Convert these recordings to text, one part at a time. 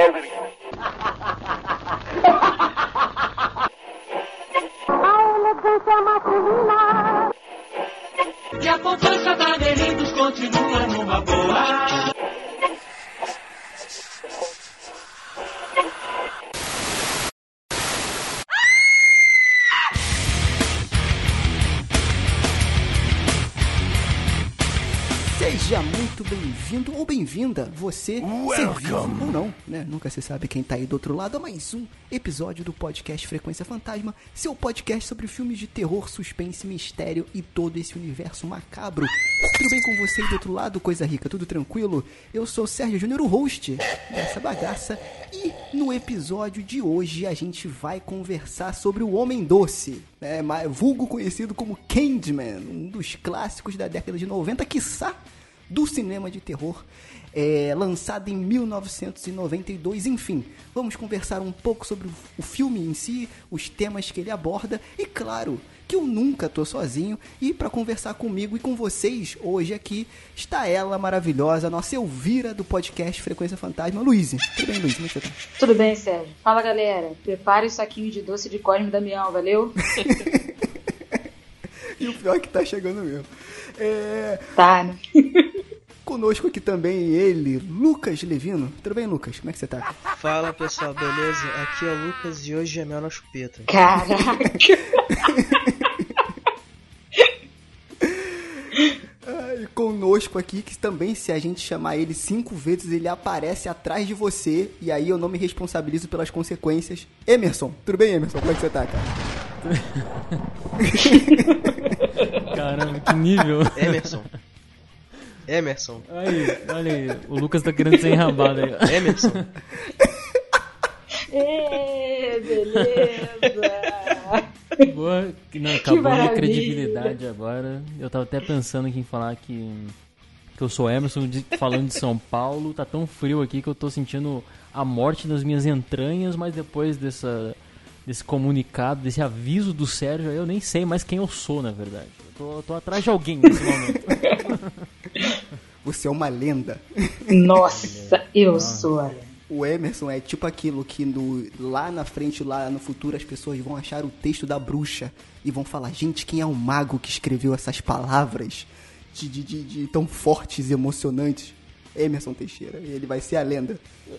already bem-vinda, você, vivo ou não, né? Nunca se sabe quem tá aí do outro lado, a mais um episódio do podcast Frequência Fantasma, seu podcast sobre filmes de terror, suspense, mistério e todo esse universo macabro. Tudo bem com você aí do outro lado, coisa rica, tudo tranquilo? Eu sou o Sérgio Júnior, o host dessa bagaça, e no episódio de hoje a gente vai conversar sobre o Homem Doce, né? vulgo conhecido como Candyman, um dos clássicos da década de 90, quiçá do cinema de terror, é, lançado em 1992. Enfim, vamos conversar um pouco sobre o, filme em si, os temas que ele aborda e, claro, que eu nunca tô sozinho. E para conversar comigo e com vocês hoje aqui está ela maravilhosa, nossa Elvira do podcast Frequência Fantasma, Luiz. Tudo bem, Luiz? Como é você tá? Tudo bem, Sérgio? Fala, galera. Prepare o saquinho de doce de Cosme Damião, valeu? E o pior é que tá chegando mesmo. É, Tá, né? conosco aqui também ele, Lucas Levino. Tudo bem, Lucas? Como é que você tá? Fala pessoal, beleza? Aqui é o Lucas e hoje é mel na chupeta. Caraca. E conosco aqui, que também, se a gente chamar ele cinco vezes, ele aparece atrás de você. E aí eu não me responsabilizo pelas consequências. Emerson, tudo bem, Emerson? Como é que você tá, cara? Caramba, que nível. Emerson. Emerson. Aí, olha aí, o Lucas tá querendo ser enrabado aí. Emerson. Ê, beleza. Boa, não, acabou minha maravilha. credibilidade agora. Eu tava até pensando aqui em falar que, que eu sou Emerson de- falando de São Paulo. Tá tão frio aqui que eu tô sentindo a morte das minhas entranhas, mas depois dessa, desse comunicado, desse aviso do Sérgio, aí eu nem sei mais quem eu sou, na verdade. Eu tô, eu tô atrás de alguém nesse momento. Você é uma lenda. Nossa, eu sou. olha. O Emerson é tipo aquilo que no, lá na frente, lá no futuro, as pessoas vão achar o texto da bruxa e vão falar: gente, quem é o mago que escreveu essas palavras de, de, de- de tão fortes e emocionantes? Emerson Teixeira, ele vai ser a lenda.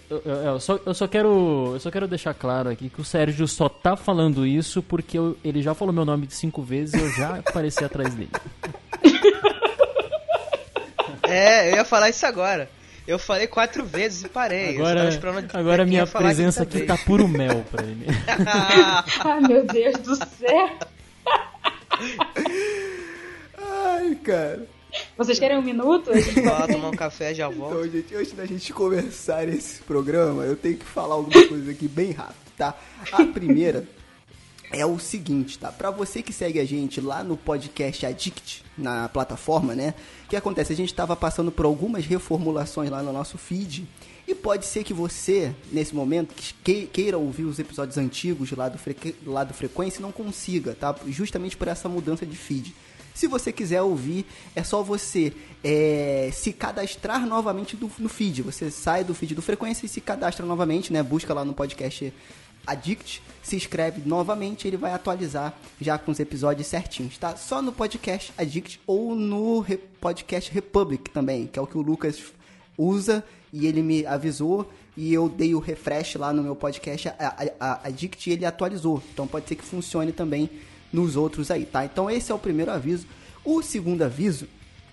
Eu, eu- eu só, eu, só quero, eu só quero deixar claro aqui que o Sérgio só tá falando isso porque eu- ele já falou meu nome cinco vezes e eu já apareci atrás dele. É, eu ia falar isso agora. Eu falei quatro vezes e parei. Agora, agora quem minha presença aqui tá puro mel pra ele. Ai, meu Deus do céu. Ai, cara. Vocês querem um minuto? A gente Vou lá pode- tomar um café já volto. Então, gente, antes da gente começar esse programa, eu tenho que falar algumas coisas aqui bem rápido, tá? A primeira é o seguinte, tá? Pra você que segue a gente lá no podcast Addict, na plataforma, né? O que acontece? A gente tava passando por algumas reformulações lá no nosso feed. E pode ser que você, nesse momento, que- queira ouvir os episódios antigos lá do, Freque- lá do Frequência não consiga, tá? Justamente por essa mudança de feed. Se você quiser ouvir, é só você é, se cadastrar novamente do- no feed. Você sai do feed do Frequência e se cadastra novamente, né? Busca lá no podcast Addict, se inscreve novamente, ele vai atualizar já com os episódios certinhos, tá? Só no podcast Addict ou no podcast Republic também, que é o que o Lucas usa e ele me avisou e eu dei o refresh lá no meu podcast a, a, a Addict e ele atualizou. Então pode ser que funcione também nos outros aí, tá? Então esse é o primeiro aviso. O segundo aviso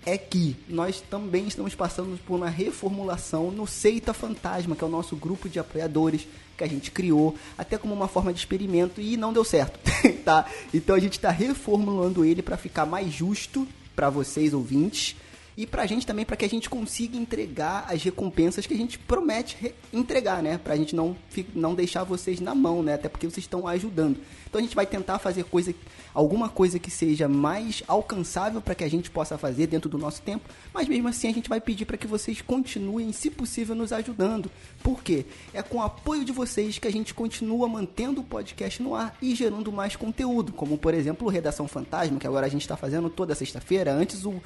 é que nós também estamos passando por uma reformulação no Seita Fantasma, que é o nosso grupo de apoiadores que a gente criou, até como uma forma de experimento e não deu certo, tá? Então a gente está reformulando ele para ficar mais justo para vocês ouvintes e pra gente também, para que a gente consiga entregar as recompensas que a gente promete re- entregar, né? Pra gente não, não deixar vocês na mão, né? Até porque vocês estão ajudando. Então a gente vai tentar fazer coisa, alguma coisa que seja mais alcançável para que a gente possa fazer dentro do nosso tempo, mas mesmo assim a gente vai pedir para que vocês continuem, se possível, nos ajudando. Por quê? É com o apoio de vocês que a gente continua mantendo o podcast no ar e gerando mais conteúdo, como por exemplo o Redação Fantasma, que agora a gente está fazendo toda sexta-feira. Antes o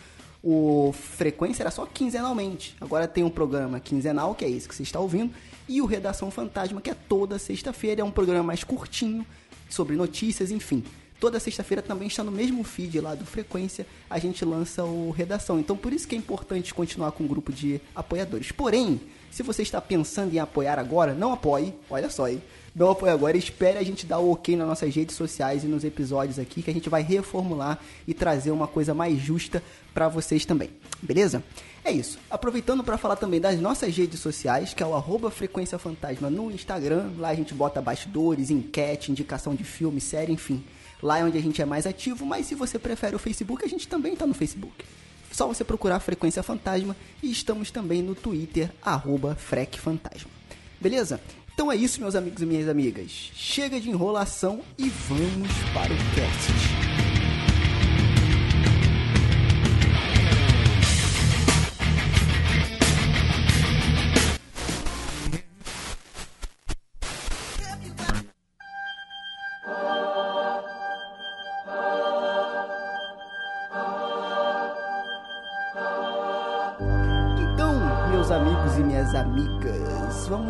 O Frequência era só quinzenalmente. Agora tem um programa quinzenal, que é esse que você está ouvindo, e o Redação Fantasma, que é toda sexta-feira. É um programa mais curtinho, sobre notícias, enfim. Toda sexta-feira também está no mesmo feed lá do Frequência, a gente lança o Redação. Então por isso que é importante continuar com o grupo de apoiadores. Porém, se você está pensando em apoiar agora, não apoie, olha só aí. Não apoie agora, espere a gente dar o ok nas nossas redes sociais e nos episódios aqui, que a gente vai reformular e trazer uma coisa mais justa para vocês também. Beleza? É isso. Aproveitando para falar também das nossas redes sociais, que é o arroba Frequência Fantasma no Instagram. Lá a gente bota bastidores, enquete, indicação de filme, série, enfim. Lá é onde a gente é mais ativo, mas se você prefere o Facebook, a gente também está no Facebook. Só você procurar Frequência Fantasma e estamos também no Twitter, arroba FrecFantasma. Beleza? Então é isso, meus amigos e minhas amigas. Chega de enrolação e vamos para o cast.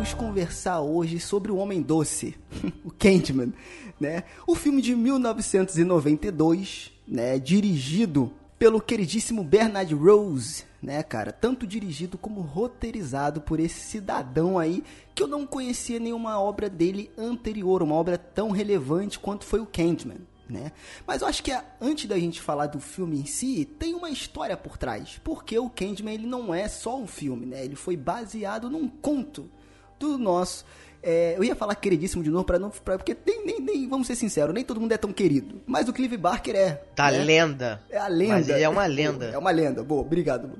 Vamos conversar hoje sobre o Homem Doce, o Candyman, né? O filme de 1992, né, dirigido pelo queridíssimo Bernard Rose, né, cara? Tanto dirigido como roteirizado por esse cidadão aí que eu não conhecia nenhuma obra dele anterior, uma obra tão relevante quanto foi o Candyman, né? Mas eu acho que antes da gente falar do filme em si, tem uma história por trás. Porque o Candyman ele não é só um filme, né? Ele foi baseado num conto do nosso. é, eu ia falar queridíssimo de novo para não, pra, porque tem, nem, nem, vamos ser sinceros, nem todo mundo é tão querido. Mas o Clive Barker é. Da né? lenda. É a lenda. Mas ele é uma lenda. É uma lenda. Boa, obrigado.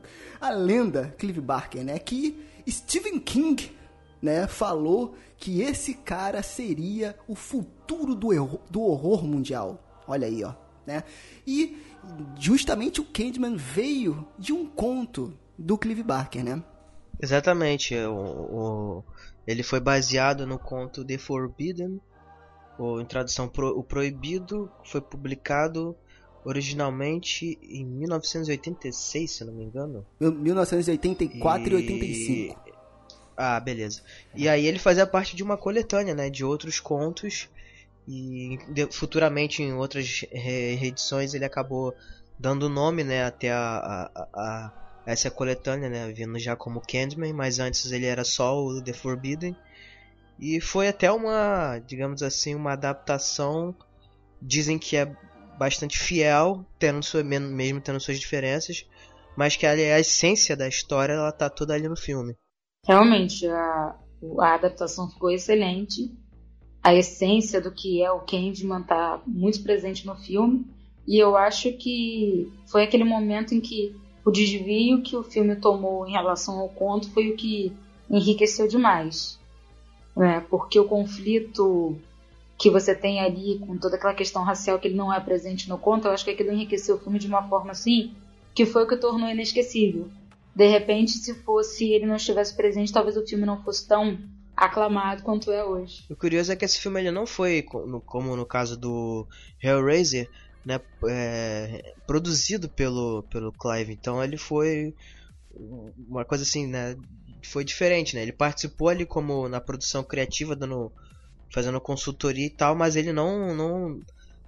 A lenda Clive Barker, né? Que Stephen King, né, falou que esse cara seria o futuro do, erro- do horror mundial. Olha aí, ó, né? E justamente o Candyman veio de um conto do Clive Barker, né? Exatamente. O, o- ele foi baseado no conto The Forbidden, ou em tradução Pro- O Proibido, foi publicado originalmente em 1986, se não me engano. 1984 e 85. Ah, beleza. E aí ele fazia parte de uma coletânea, né, de outros contos e futuramente em outras re- reedições ele acabou dando nome, né, até a, a, a- a essa coletânea, né, vindo já como Candyman, mas antes ele era só o The Forbidden. E foi até uma, digamos assim, uma adaptação, dizem que é bastante fiel, tendo sua, mesmo tendo suas diferenças, mas que a, a essência da história ela tá toda ali no filme. Realmente, a, a adaptação ficou excelente. A essência do que é o Candyman tá muito presente no filme. E eu acho que foi aquele momento em que o desvio que o filme tomou em relação ao conto foi o que enriqueceu demais. Né? Porque o conflito que você tem ali com toda aquela questão racial que ele não é presente no conto, eu acho que aquilo enriqueceu o filme de uma forma assim que foi o que tornou inesquecível. De repente, se fosse ele não estivesse presente, talvez o filme não fosse tão aclamado quanto é hoje. O curioso é que esse filme ele não foi, como no caso do Hellraiser, né, é, produzido pelo, pelo Clive. Então ele foi uma coisa assim, né, foi diferente, né? Ele participou ali como na produção criativa, dando, fazendo consultoria e tal, mas ele não, não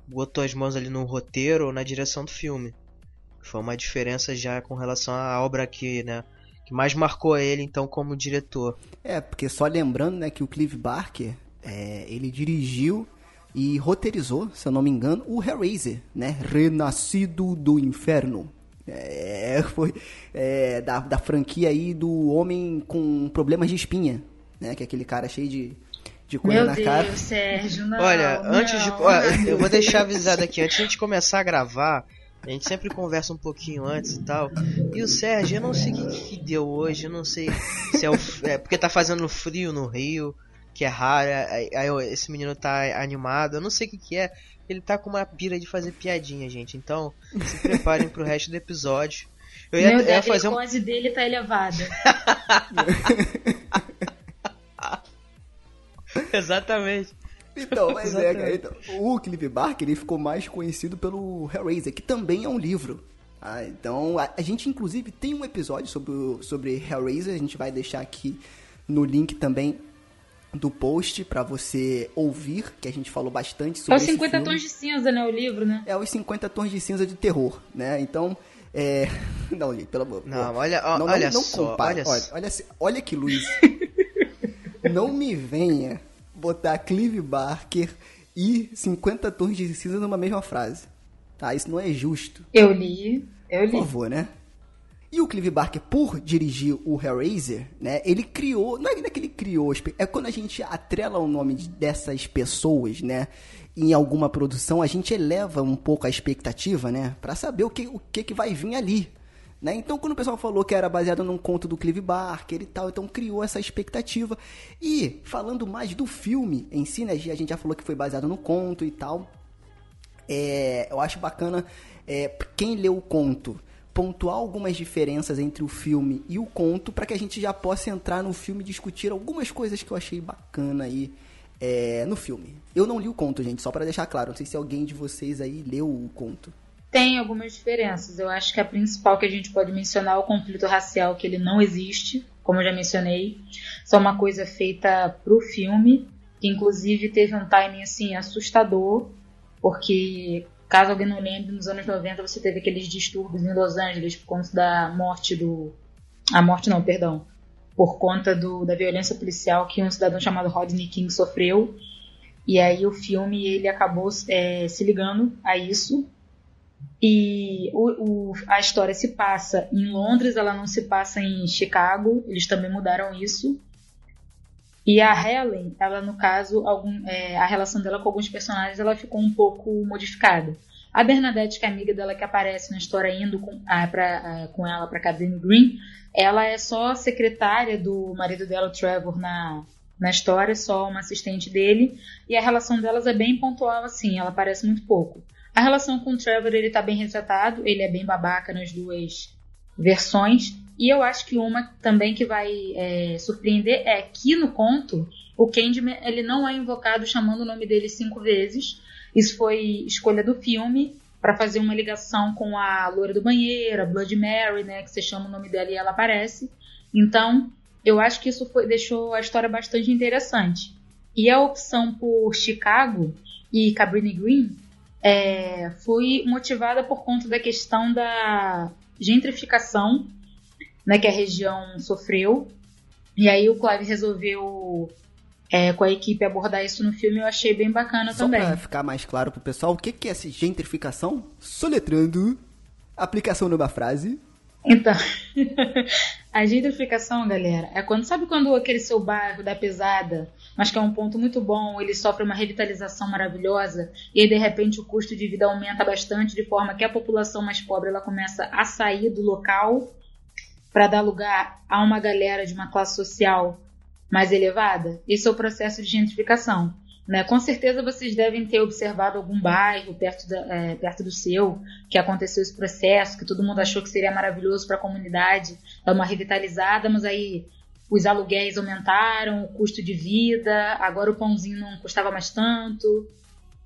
botou as mãos ali no roteiro ou na direção do filme. Foi uma diferença já com relação à obra que, né, que mais marcou ele então como diretor. É, porque só lembrando, né, que o Clive Barker, é, ele dirigiu e roteirizou, se eu não me engano, o Hellraiser, né, Renascido do Inferno. É, foi é, da, da franquia aí do homem com problemas de espinha, né, que é aquele cara cheio de, de coisa Meu na Deus, cara. Sérgio, não. Olha, antes de. não. Olha, eu vou deixar avisado aqui, antes de a gente começar a gravar, a gente sempre conversa um pouquinho antes e tal. E o Sérgio, eu não sei o que, que deu hoje, eu não sei se é, o, é porque tá fazendo frio no Rio, que é raro, aí, aí eu- esse menino tá animado, eu não sei o que, que é. Ele tá com uma pira de fazer piadinha, gente. Então, se preparem pro resto do episódio. Eu ia, Meu eu ia Deus, fazer a um. glicose dele tá elevada. Exatamente. Então, mas é, cara, Exatamente. então, o Clive Barker ele ficou mais conhecido pelo Hellraiser, que também é um livro, Ah, então, a, a gente inclusive tem um episódio sobre, sobre Hellraiser, a gente vai deixar aqui no link também do post pra você ouvir, que a gente falou bastante É sobre os esse 50 filme. tons de cinza, né? O livro, né? É os 50 tons de cinza de terror, né? Então, é... Não, gente, pelo amor Não, pô. olha- ó, não, olha não, não só, compare. olha olha, olha, aqui, Luiz. não me venha botar Clive Barker e 50 tons de cinza numa mesma frase. Tá? Isso não é justo. Eu li, eu Por li. favor, né? E o Clive Barker, por dirigir o Hellraiser, né? Ele criou. Não é que ele criou. É quando a gente atrela o nome de- dessas pessoas, né? Em alguma produção, a gente eleva um pouco a expectativa, né? Pra saber o que, o que, que vai vir ali. Né? Então, quando o pessoal falou que era baseado num conto do Clive Barker e tal, então criou essa expectativa. E, falando mais do filme em si, né? A gente já falou que foi baseado no conto e tal. É, eu acho bacana é, quem leu o conto pontuar algumas diferenças entre o filme e o conto para que a gente já possa entrar no filme e discutir algumas coisas que eu achei bacana aí é, no filme. Eu não li o conto, gente, só para deixar claro. Não sei se alguém de vocês aí leu o conto. Tem algumas diferenças. Eu acho que a principal que a gente pode mencionar é o conflito racial, que ele não existe, como eu já mencionei. Só uma coisa feita pro filme, que inclusive teve um timing assim assustador, porque caso alguém não lembre, nos anos 90 você teve aqueles distúrbios em Los Angeles por conta da morte do a morte não, perdão, por conta do, da violência policial que um cidadão chamado Rodney King sofreu. E aí o filme ele acabou é, se ligando a isso e o, o- a história se passa em Londres, ela não se passa em Chicago, eles também mudaram isso. E a Helen, ela no caso, algum, é, a relação dela com alguns personagens, ela ficou um pouco modificada. A Bernadette, que é amiga dela que aparece na história indo com, ah, pra, com ela para Cabrini Green, ela é só secretária do marido dela, o Trevor, na, na história, só uma assistente dele. E a relação delas é bem pontual, assim, ela aparece muito pouco. A relação com o Trevor, ele tá bem retratado, ele é bem babaca nas duas versões. E eu acho que uma também que vai é, surpreender é que no conto, o Candyman, ele não é invocado chamando o nome dele cinco vezes. Isso foi escolha do filme para fazer uma ligação com a loira do banheiro, a Blood Mary, né, que você chama o nome dela e ela aparece. Então, eu acho que isso foi, deixou a história bastante interessante. E a opção por Chicago e Cabrini Green é, foi motivada por conta da questão da gentrificação né, que a região sofreu. E aí o Clive resolveu é, com a equipe abordar isso no filme. Eu achei bem bacana Só também. pra ficar mais claro pro pessoal, o que, que é essa gentrificação? Soletrando, aplicação numa frase. Então, a gentrificação, galera, é quando sabe quando aquele seu bairro da pesada, mas que é um ponto muito bom, ele sofre uma revitalização maravilhosa e aí de repente o custo de vida aumenta bastante de forma que a população mais pobre ela começa a sair do local para dar lugar a uma galera de uma classe social mais elevada. Esse é o processo de gentrificação. Né? Com certeza vocês devem ter observado algum bairro perto, da, é, perto do seu que aconteceu esse processo, que todo mundo achou que seria maravilhoso para a comunidade, dar uma revitalizada, mas aí os aluguéis aumentaram, o custo de vida, agora o pãozinho não custava mais tanto.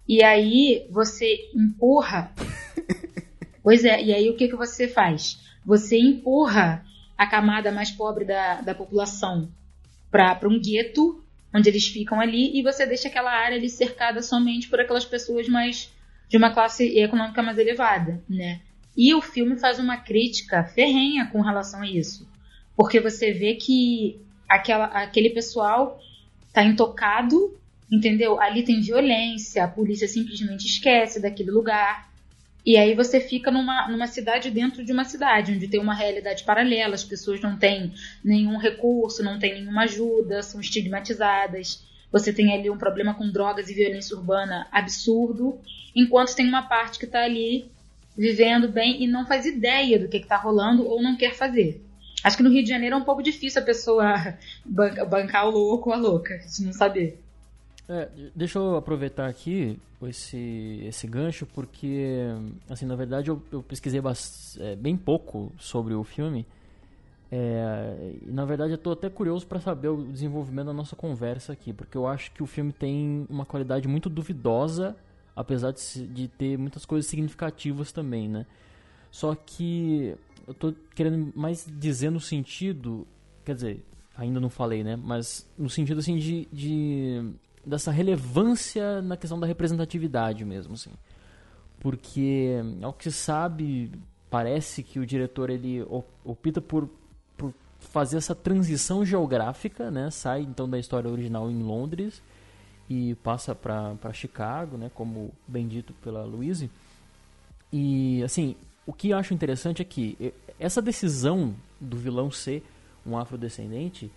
E aí você empurra. pois é, e aí o que, que você faz? Você empurra a camada mais pobre da, da população para um gueto onde eles ficam ali e você deixa aquela área ali cercada somente por aquelas pessoas mais de uma classe econômica mais elevada, né? E o filme faz uma crítica ferrenha com relação a isso, porque você vê que aquela, aquele pessoal tá intocado, entendeu? Ali tem violência, a polícia simplesmente esquece daquele lugar. E aí você fica numa, numa cidade dentro de uma cidade, onde tem uma realidade paralela, as pessoas não têm nenhum recurso, não têm nenhuma ajuda, são estigmatizadas. Você tem ali um problema com drogas e violência urbana absurdo, enquanto tem uma parte que está ali vivendo bem e não faz ideia do que está rolando ou não quer fazer. Acho que no Rio de Janeiro é um pouco difícil a pessoa ban- bancar o louco ou a louca, se não saber. É, deixa eu aproveitar aqui esse, esse gancho, porque, assim, na verdade eu, eu pesquisei é, bem pouco sobre o filme. É, e na verdade eu tô até curioso para saber o desenvolvimento da nossa conversa aqui, porque eu acho que o filme tem uma qualidade muito duvidosa, apesar de, de ter muitas coisas significativas também, né? Só que eu tô querendo mais dizer no sentido, quer dizer, ainda não falei, né? Mas no sentido assim de, de dessa relevância na questão da representatividade mesmo, assim. Porque ao que se sabe, parece que o diretor ele opta por, por fazer essa transição geográfica, né? Sai então da história original em Londres e passa para Chicago, né? Como bem dito pela Louise. E assim, o que eu acho interessante é que essa decisão do vilão ser um afrodescendente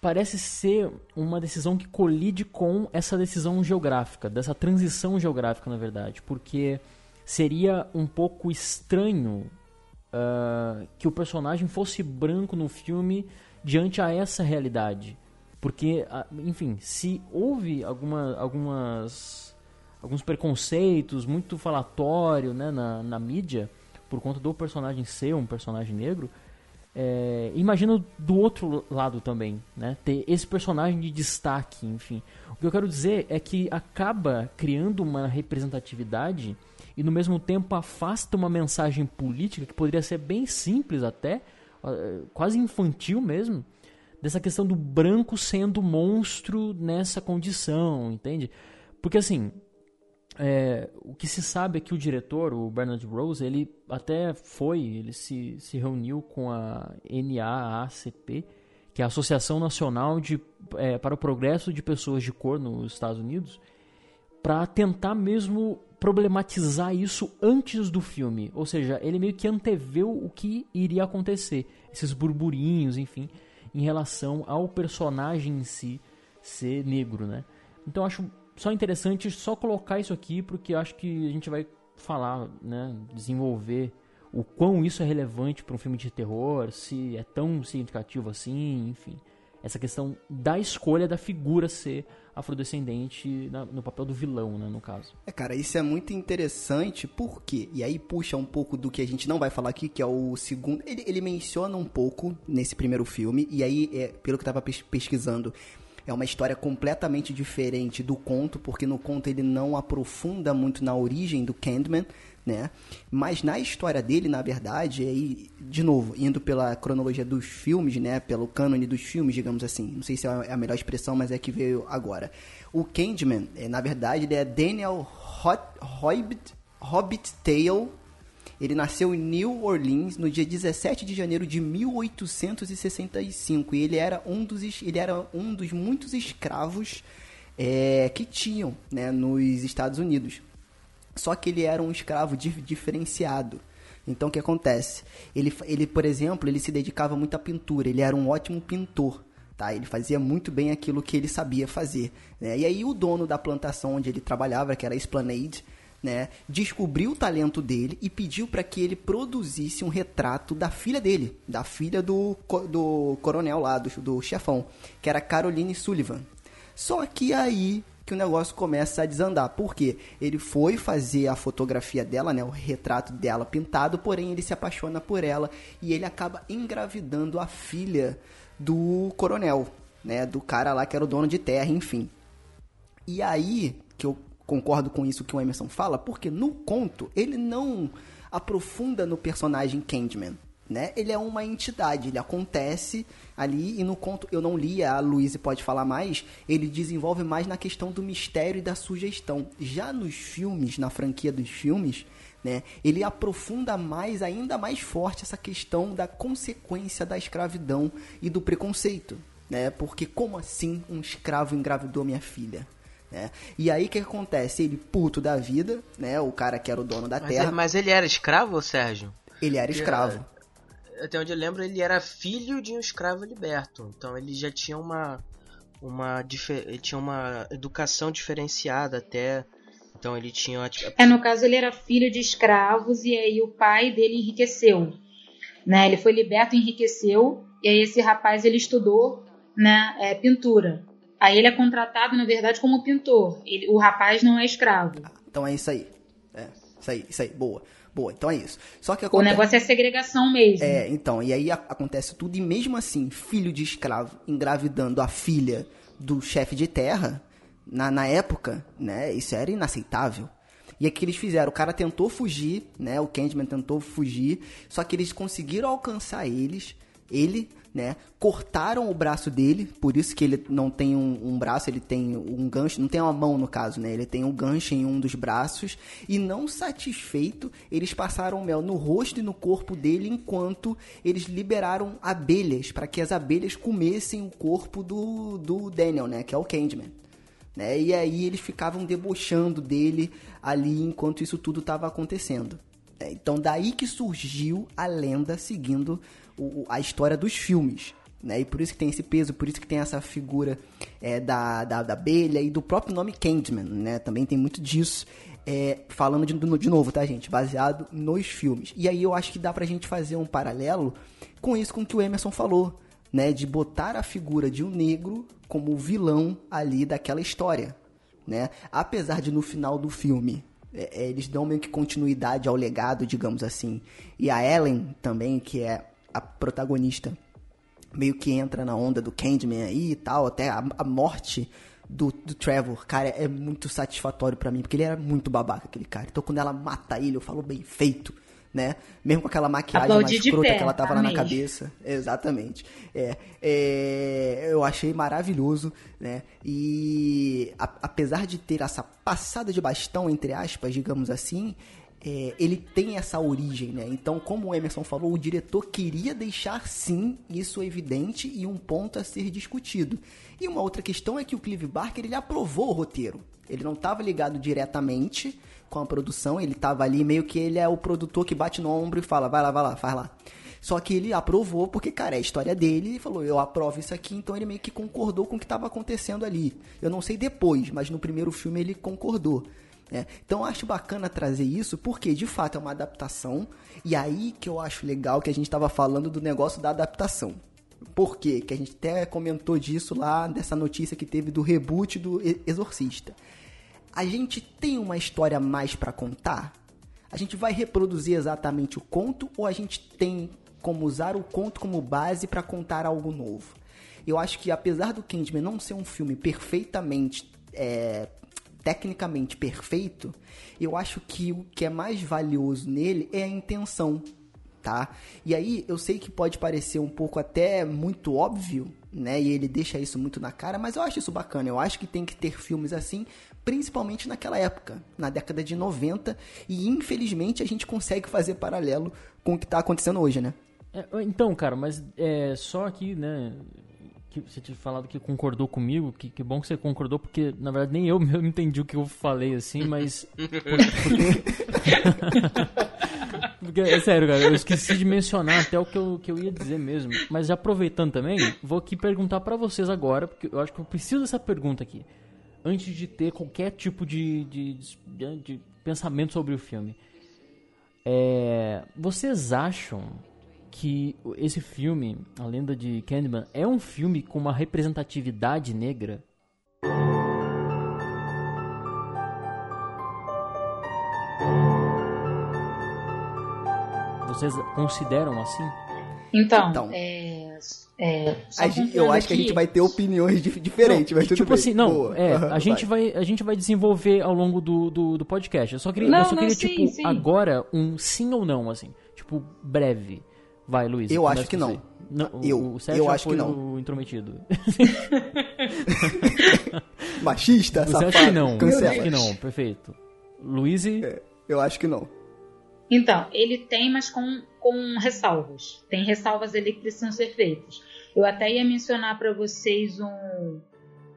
parece ser uma decisão que colide com essa decisão geográfica, dessa transição geográfica, na verdade, porque seria um pouco estranho uh, que o personagem fosse branco no filme diante a essa realidade, porque, uh, enfim, se houve alguma, algumas alguns preconceitos muito falatório né, na, na mídia por conta do personagem ser um personagem negro é, imagina do outro lado também, né? Ter esse personagem de destaque, enfim. O que eu quero dizer é que acaba criando uma representatividade e no mesmo tempo afasta uma mensagem política que poderia ser bem simples até, quase infantil mesmo, dessa questão do branco sendo monstro nessa condição, entende? Porque assim, é, o que se sabe é que o diretor, o Bernard Rose, ele até foi, ele se, se reuniu com a NAACP, que é a Associação Nacional de, é, para o Progresso de Pessoas de Cor nos Estados Unidos, para tentar mesmo problematizar isso antes do filme. Ou seja, ele meio que anteveu o que iria acontecer, esses burburinhos, enfim, em relação ao personagem em si ser negro, né? Então acho só interessante só colocar isso aqui, porque acho que a gente vai falar, né, desenvolver o quão isso é relevante para um filme de terror, se é tão significativo assim, enfim. Essa questão da escolha da figura ser afrodescendente na, no papel do vilão, né, no caso. É, cara, isso é muito interessante porque, e aí puxa um pouco do que a gente não vai falar aqui, que é o segundo. Ele, ele menciona um pouco nesse primeiro filme, e aí, é, pelo que eu tava pesquisando, é uma história completamente diferente do conto, porque no conto ele não aprofunda muito na origem do Candyman, né? Mas na história dele, na verdade, aí, de novo, indo pela cronologia dos filmes, né? Pelo cânone dos filmes, digamos assim. Não sei se é a melhor expressão, mas é que veio agora. O Candyman, é, na verdade, ele é Daniel Hobbit, Hobbit Tale ele nasceu em New Orleans no dia 17 de janeiro de 1865 e ele era um dos, ele era um dos muitos escravos é, que tinham né, nos Estados Unidos. Só que ele era um escravo diferenciado. Então o que acontece? Ele, ele, por exemplo, ele se dedicava muito à pintura. Ele era um ótimo pintor. Tá? Ele fazia muito bem aquilo que ele sabia fazer. Né? E aí o dono da plantação onde ele trabalhava, que era a Esplanade, né, descobriu o talento dele e pediu para que ele produzisse um retrato da filha dele, da filha do, do coronel lá, do, do chefão, que era Caroline Sullivan. Só que aí que o negócio começa a desandar. porque Ele foi fazer a fotografia dela, né, o retrato dela pintado, porém ele se apaixona por ela e ele acaba engravidando a filha do coronel, né, do cara lá que era o dono de terra, enfim. E aí que eu concordo com isso que o Emerson fala, porque no conto ele não aprofunda no personagem Candyman. Né? Ele é uma entidade, ele acontece ali e no conto eu não li, a Luísa pode falar mais, ele desenvolve mais na questão do mistério e da sugestão. Já nos filmes, na franquia dos filmes, né, ele aprofunda mais, ainda mais forte essa questão da consequência da escravidão e do preconceito, né? Porque como assim um escravo engravidou minha filha? Né? E aí o que acontece? Ele, puto da vida, né? O cara que era o dono da mas terra. Ele, mas ele era escravo, Sérgio? Ele era escravo. Até onde eu lembro, ele era filho de um escravo liberto. Então ele já tinha uma. uma ele tinha uma educação diferenciada até. Então ele tinha. É, no caso, ele era filho de escravos e aí o pai dele enriqueceu. Né? Ele foi liberto e enriqueceu. E aí esse rapaz ele estudou né, é, pintura. Aí ele é contratado, na verdade, como pintor. Ele, o rapaz não é escravo. Então é isso aí. É, isso aí, isso aí. Boa. Boa, então é isso. Só que acontece... O negócio é segregação mesmo. É, então, e aí acontece tudo, e mesmo assim, filho de escravo engravidando a filha do chefe de terra, na, na época, né, isso era inaceitável. E é que eles fizeram, o cara tentou fugir, né? O Candyman tentou fugir, só que eles conseguiram alcançar eles, ele, né? Cortaram o braço dele, por isso que ele não tem um, um, braço, ele tem um gancho, não tem uma mão no caso, né? Ele tem um gancho em um dos braços e não satisfeito, eles passaram mel no rosto e no corpo dele enquanto eles liberaram abelhas para que as abelhas comessem o corpo do, do Daniel, né? Que é o Candyman. Né? E aí eles ficavam debochando dele ali enquanto isso tudo estava acontecendo. É, então daí que surgiu a lenda seguindo o, a história dos filmes. Né? E por isso que tem esse peso, por isso que tem essa figura é, da, da, da, abelha e do próprio nome Candyman, né? Também tem muito disso. É, falando de, de novo, tá, gente? Baseado nos filmes. E aí eu acho que dá pra gente fazer um paralelo com isso com que o Emerson falou, né? De botar a figura de um negro como vilão ali daquela história, né? Apesar de no final do filme é, é, eles dão meio que continuidade ao legado, digamos assim. E a Ellen também, que é a protagonista meio que entra na onda do Candyman aí e tal, até a, a morte do, do, Trevor, cara, é muito satisfatório para mim, porque ele era muito babaca, aquele cara. Então quando ela mata ele, eu falo bem feito, né? Mesmo com aquela maquiagem mais escrota que ela tava lá na cabeça. Exatamente. É, é, eu achei maravilhoso, né? E a, apesar de ter essa passada de bastão, entre aspas, digamos assim, é, ele tem essa origem, né? Então, como o Emerson falou, o diretor queria deixar sim isso evidente e um ponto a ser discutido. E uma outra questão é que o Clive Barker ele aprovou o roteiro. Ele não estava ligado diretamente com a produção, ele estava ali meio que ele é o produtor que bate no ombro e fala, vai lá, vai lá, faz lá. Só que ele aprovou porque, cara, é a história dele e falou, eu aprovo isso aqui, então ele meio que concordou com o que estava acontecendo ali. Eu não sei depois, mas no primeiro filme ele concordou. É, então eu acho bacana trazer isso porque de fato é uma adaptação e aí que eu acho legal que a gente estava falando do negócio da adaptação. Por quê? Que a gente até comentou disso lá dessa notícia que teve do reboot do Exorcista. A gente tem uma história mais para contar? A gente vai reproduzir exatamente o conto ou a gente tem como usar o conto como base para contar algo novo? Eu acho que apesar do Candyman não ser um filme perfeitamente é, tecnicamente perfeito, eu acho que o que é mais valioso nele é a intenção, tá? E aí eu sei que pode parecer um pouco até muito óbvio, né? E ele deixa isso muito na cara, mas eu acho isso bacana. Eu acho que tem que ter filmes assim, principalmente naquela época, na década de 90, e infelizmente a gente consegue fazer paralelo com o que está acontecendo hoje, né? É, então, cara, mas é só aqui, né? Que você tinha falado que concordou comigo, que, que bom que você concordou, porque na verdade nem eu mesmo entendi o que eu falei assim, mas. porque, é sério, cara, eu esqueci de mencionar até o que eu, que eu ia dizer mesmo. Mas aproveitando também, vou aqui perguntar para vocês agora, porque eu acho que eu preciso dessa pergunta aqui. Antes de ter qualquer tipo de, de, de, de pensamento sobre o filme. É, vocês acham que esse filme, A Lenda de Candyman, é um filme com uma representatividade negra. Vocês consideram assim? Então, então é, é, gente, eu acho aqui, que a gente vai ter opiniões diferentes, não, mas tudo tipo bem. assim, não, é, a, gente vai. a gente vai desenvolver ao longo do, do, do podcast. Eu só queria, não, eu só queria tipo, sim, sim. agora um sim ou não, assim. Tipo, breve. Vai, Luiz. Eu acho que não. não. eu, o Sérgio eu acho que não. O intrometido. Machista, Você acha que não? Cancela. Acho que não, perfeito. Luiz e... É, eu acho que não. Então, ele tem, mas com, com ressalvas. Tem ressalvas ali que precisam ser feitas. Eu até ia mencionar para vocês um,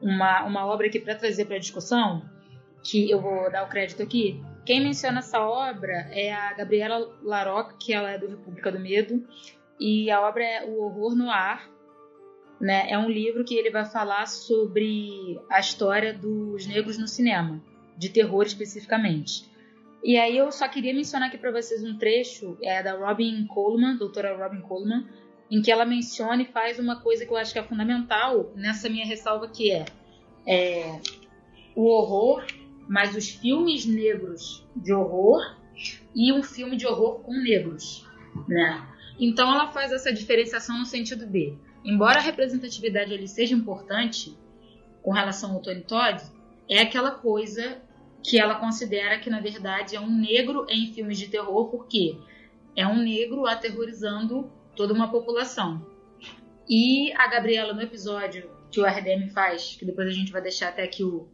uma, uma obra aqui para trazer para discussão, que eu vou dar o crédito aqui, quem menciona essa obra é a Gabriela Laroque, que ela é do República do Medo, e a obra é O Horror no Ar. Né? É um livro que ele vai falar sobre a história dos negros no cinema, de terror especificamente. E aí eu só queria mencionar aqui para vocês um trecho é da Robin Coleman, doutora Robin Coleman, em que ela menciona e faz uma coisa que eu acho que é fundamental nessa minha ressalva que é, é o horror mas os filmes negros de horror e um filme de horror com negros, né? Então ela faz essa diferenciação no sentido de, embora a representatividade ali seja importante com relação ao Tony Todd, é aquela coisa que ela considera que, na verdade, é um negro em filmes de terror, porque é um negro aterrorizando toda uma população. E a Gabriela, no episódio que o RDM faz, que depois a gente vai deixar até aqui o,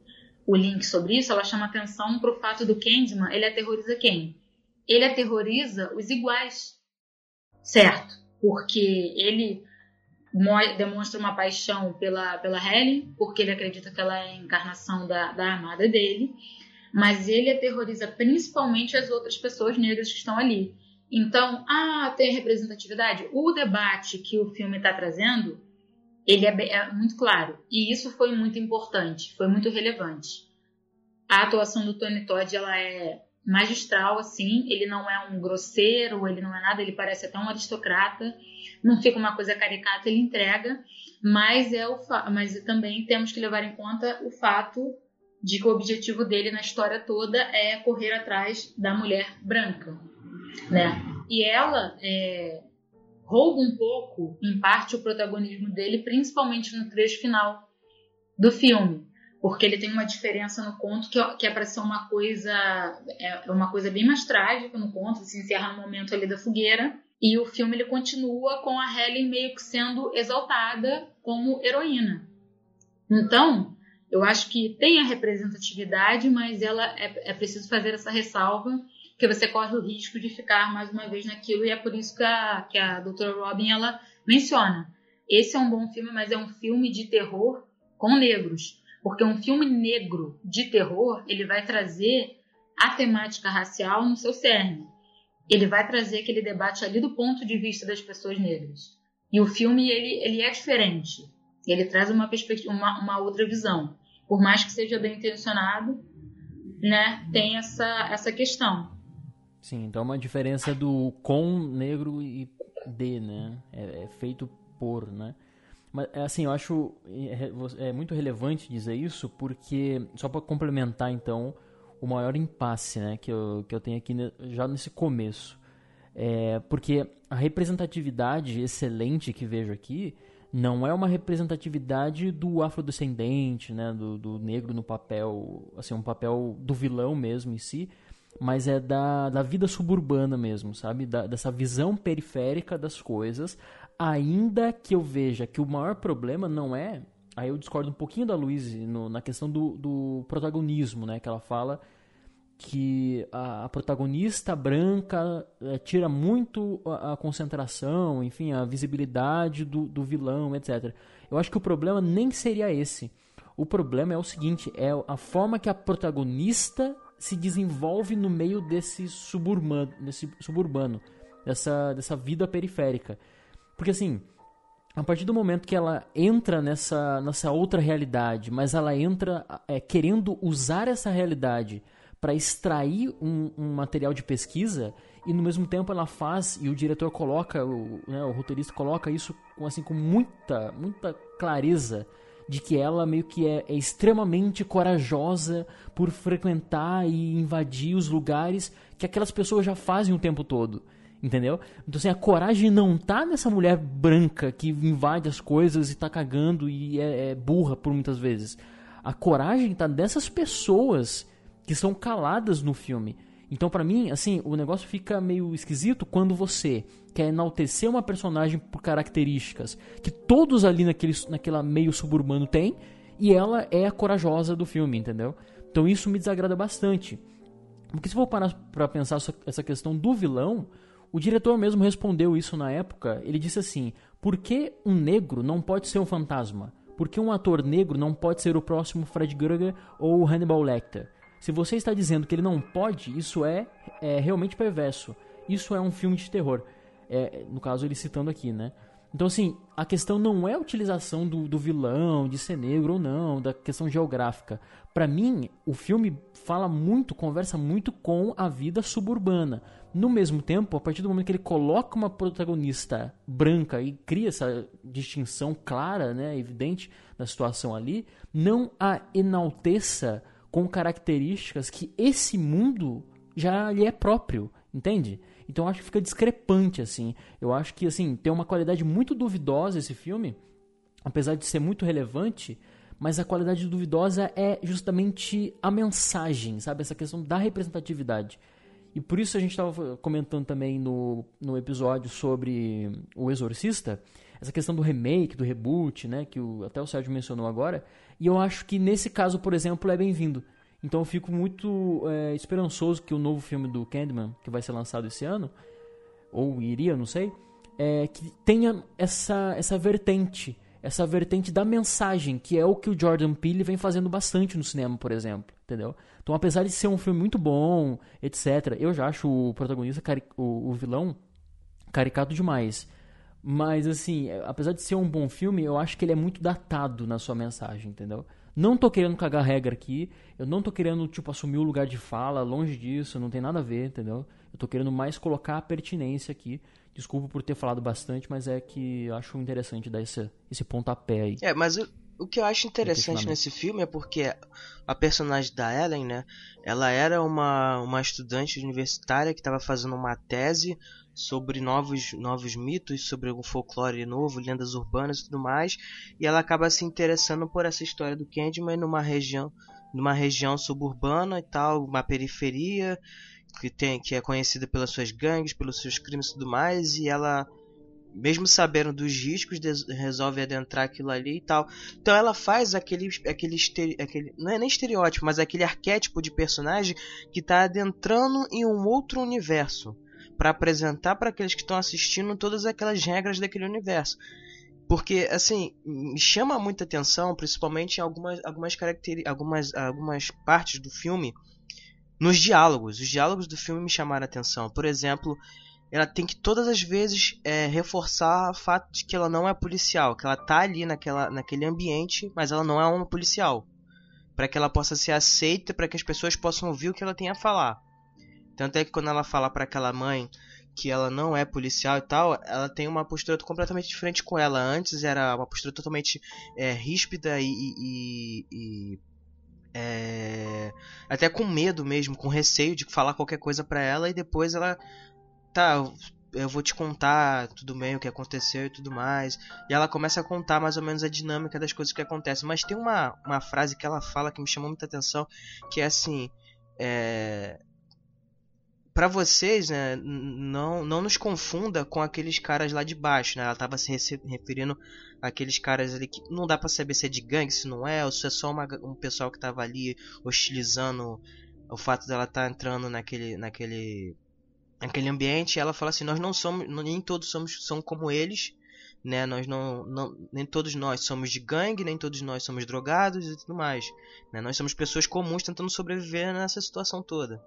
o link sobre isso, ela chama atenção para o fato do Candyman, ele aterroriza quem? Ele aterroriza os iguais, certo? Porque ele demonstra uma paixão pela, pela Helen, porque ele acredita que ela é a encarnação da, da amada dele, mas ele aterroriza principalmente as outras pessoas negras que estão ali. Então, ah, tem representatividade? O debate que o filme está trazendo, ele é, é, muito claro. E isso foi muito importante, foi muito relevante. A atuação do Tony Todd, ela é magistral, assim. Ele não é um grosseiro, ele não é nada, ele parece até um aristocrata. Não fica uma coisa caricata, ele entrega. Mas, é o mas também temos que levar em conta o fato de que o objetivo dele na história toda é correr atrás da mulher branca né? E ela é, rouba um pouco, em parte, o protagonismo dele, principalmente no trecho final do filme, porque ele tem uma diferença no conto que, que é para ser uma coisa é uma coisa bem mais trágica no conto, se encerra no momento ali da fogueira. E o filme ele continua com a Helen meio que sendo exaltada como heroína. Então, eu acho que tem a representatividade, mas ela é, é preciso fazer essa ressalva porque você corre o risco de ficar mais uma vez naquilo e é por isso que a, que a doutora Robin ela menciona. Esse é um bom filme, mas é um filme de terror com negros. Porque um filme negro de terror, ele vai trazer a temática racial no seu cerne. Ele vai trazer aquele debate ali do ponto de vista das pessoas negras. E o filme, ele, ele é diferente. Ele traz uma perspectiva, uma, uma outra visão. Por mais que seja bem intencionado, né, tem essa, essa questão. Sim, então é uma diferença do com negro e de, né? É, é feito por, né? Mas é assim, eu acho é, é muito relevante dizer isso porque só para complementar então o maior impasse, né, que eu, que eu tenho aqui já nesse começo. É, porque a representatividade excelente que vejo aqui não é uma representatividade do afrodescendente, né, do, do negro no papel, assim, um papel do vilão mesmo em si, mas é da, da vida suburbana mesmo, sabe? Da, dessa visão periférica das coisas, ainda que eu veja que o maior problema não é. Aí eu discordo um pouquinho da Luiz na questão do, do protagonismo, né? Que ela fala que a, a protagonista branca é, tira muito a, a, concentração, enfim, a visibilidade do, do vilão, etc. Eu acho que o problema nem seria esse. O problema é o seguinte: é a forma que a protagonista se desenvolve no meio desse suburbano, desse suburbano dessa, dessa vida periférica. Porque assim, a partir do momento que ela entra nessa, nessa outra realidade, mas ela entra é, querendo usar essa realidade para extrair um, um, material de pesquisa e no mesmo tempo ela faz e o diretor coloca, o, né, o roteirista coloca isso com, assim, com muita, muita clareza de que ela meio que é, é extremamente corajosa por frequentar e invadir os lugares que aquelas pessoas já fazem o tempo todo. Entendeu? Então, assim, a coragem não tá nessa mulher branca que invade as coisas e tá cagando e é, é burra por muitas vezes. A coragem tá dessas pessoas que são caladas no filme. Então, para mim, assim, o negócio fica meio esquisito quando você quer enaltecer uma personagem por características que todos ali naquele, naquela meio suburbano têm e ela é a corajosa do filme, entendeu? Então isso me desagrada bastante. Porque se for parar pra pensar essa questão do vilão, o diretor mesmo respondeu isso na época. Ele disse assim: por que um negro não pode ser um fantasma? Por que um ator negro não pode ser o próximo Fred Krueger ou Hannibal Lecter? Se você está dizendo que ele não pode, isso é, é realmente perverso. Isso é um filme de terror. É, no caso, ele citando aqui, né? Então, assim, a questão não é a utilização do, do vilão, de ser negro ou não, da questão geográfica. Para mim, o filme fala muito, conversa muito com a vida suburbana. No mesmo tempo, a partir do momento que ele coloca uma protagonista branca e cria essa distinção clara, né, evidente da situação ali, não a enalteça com características que esse mundo já lhe é próprio, entende? Então eu acho que fica discrepante assim. Eu acho que assim, tem uma qualidade muito duvidosa esse filme, apesar de ser muito relevante, mas a qualidade duvidosa é justamente a mensagem, sabe? Essa questão da representatividade. E por isso a gente estava comentando também no, no episódio sobre O Exorcista, essa questão do remake, do reboot, né? Que o, até o Sérgio mencionou agora. E eu acho que nesse caso, por exemplo, é bem-vindo. Então eu fico muito é, esperançoso que o novo filme do Candyman, que vai ser lançado esse ano, ou iria, não sei, é, que tenha essa, essa vertente, essa vertente da mensagem, que é o que o Jordan Peele vem fazendo bastante no cinema, por exemplo, entendeu? Então, apesar de ser um filme muito bom, etc., eu já acho o protagonista, o, o vilão, caricato demais. Mas, assim, é, apesar de ser um bom filme, eu acho que ele é muito datado na sua mensagem, entendeu? Não tô querendo cagar regra aqui, eu não tô querendo, tipo, assumir o lugar de fala, longe disso, não tem nada a ver, entendeu? Eu tô querendo mais colocar a pertinência aqui. Desculpa por ter falado bastante, mas é que eu acho interessante dar esse, esse pontapé aí. É, mas o, o que eu acho interessante nesse filme é porque a personagem da Ellen, né? Ela era uma, uma estudante universitária que estava fazendo uma tese sobre novos, novos mitos, sobre o folclore novo, lendas urbanas e tudo mais, e ela acaba se interessando por essa história do Candyman numa região, numa região suburbana e tal, uma periferia, que tem que é conhecida pelas suas gangues, pelos seus crimes e tudo mais, e ela mesmo sabendo dos riscos resolve adentrar aquilo ali e tal. Então ela faz aquele aquele, aquele não é nem estereótipo, mas aquele arquétipo de personagem que está adentrando em um outro universo para apresentar para aqueles que estão assistindo todas aquelas regras daquele universo. Porque, assim, me chama muita atenção, principalmente em algumas, algumas, algumas, algumas partes do filme, nos diálogos. Os diálogos do filme me chamaram atenção. Por exemplo, ela tem que todas as vezes é, reforçar o fato de que ela não é policial, que ela tá ali naquela, naquele ambiente, mas ela não é uma policial. para que ela possa ser aceita, para que as pessoas possam ouvir o que ela tem a falar. Tanto é que quando ela fala para aquela mãe que ela não é policial e tal, ela tem uma postura completamente diferente com ela. Antes era uma postura totalmente é, ríspida e, e, e é, até com medo mesmo, com receio de falar qualquer coisa para ela e depois ela tá, eu vou te contar tudo bem o que aconteceu e tudo mais. E ela começa a contar mais ou menos a dinâmica das coisas que acontecem. Mas tem uma, uma frase que ela fala que me chamou muita atenção, que é assim, é, para vocês, né, não, não nos confunda com aqueles caras lá de baixo, né? Ela tava se referindo àqueles caras ali que não dá para saber se é de gangue, se não é, ou se é só uma, um pessoal que tava ali hostilizando o fato dela estar tá entrando naquele, naquele, naquele ambiente. ela fala assim: nós não somos, nem todos somos são como eles, né? Nós não, não, nem todos nós somos de gangue, nem todos nós somos drogados e tudo mais. Né? Nós somos pessoas comuns tentando sobreviver nessa situação toda.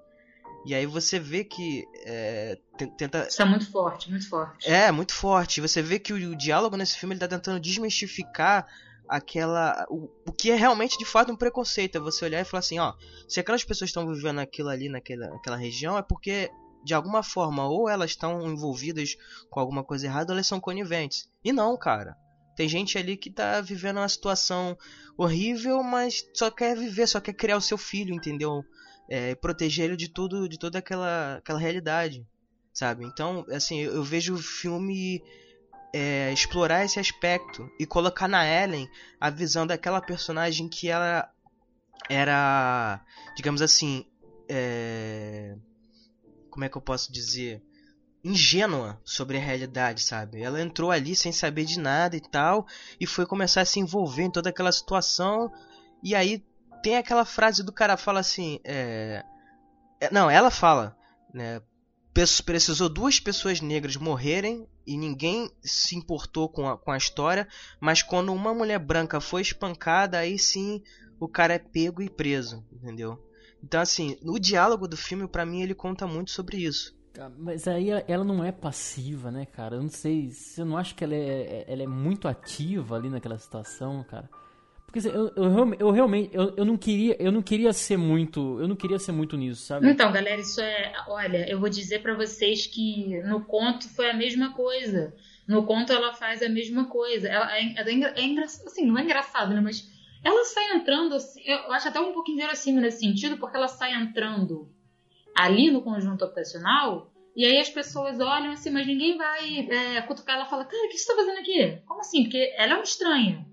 E aí você vê que. É, tenta... Isso é muito forte, muito forte. É, muito forte. Você vê que o, o diálogo nesse filme ele tá tentando desmistificar aquela. O, o que é realmente de fato um preconceito. É você olhar e falar assim, ó, se aquelas pessoas estão vivendo aquilo ali naquela, naquela região, é porque de alguma forma ou elas estão envolvidas com alguma coisa errada ou elas são coniventes. E não, cara. Tem gente ali que tá vivendo uma situação horrível, mas só quer viver, só quer criar o seu filho, entendeu? É, proteger ele de tudo, de toda aquela, aquela realidade, sabe? Então, assim, eu, eu vejo o filme é, explorar esse aspecto e colocar na Ellen a visão daquela personagem que ela era, digamos assim, é, como é que eu posso dizer? ingênua sobre a realidade, sabe? Ela entrou ali sem saber de nada e tal, e foi começar a se envolver em toda aquela situação, e aí tem aquela frase do cara fala assim, é, é, não, ela fala, né? Precisou duas pessoas negras morrerem e ninguém se importou com a, com a história, mas quando uma mulher branca foi espancada, aí sim o cara é pego e preso, entendeu? Então assim, o diálogo do filme para mim ele conta muito sobre isso. Mas aí ela não é passiva, né, cara? Eu não sei, você não acha que ela é, ela é muito ativa ali naquela situação, cara? Porque assim, eu, eu, eu realmente eu, eu não queria eu não queria ser muito eu não queria ser muito nisso, sabe? Então, galera, isso é, olha, eu vou dizer para vocês que no conto foi a mesma coisa. No conto ela faz a mesma coisa. Ela é, é, é engraçado, assim, não é engraçado, né? Mas ela sai entrando, assim, eu acho até um pouquinho verossímil nesse sentido, porque ela sai entrando ali no conjunto operacional e aí as pessoas olham assim, mas ninguém vai é, cutucar ela fala, cara, o que você tá fazendo aqui? Como assim? Porque ela é uma estranha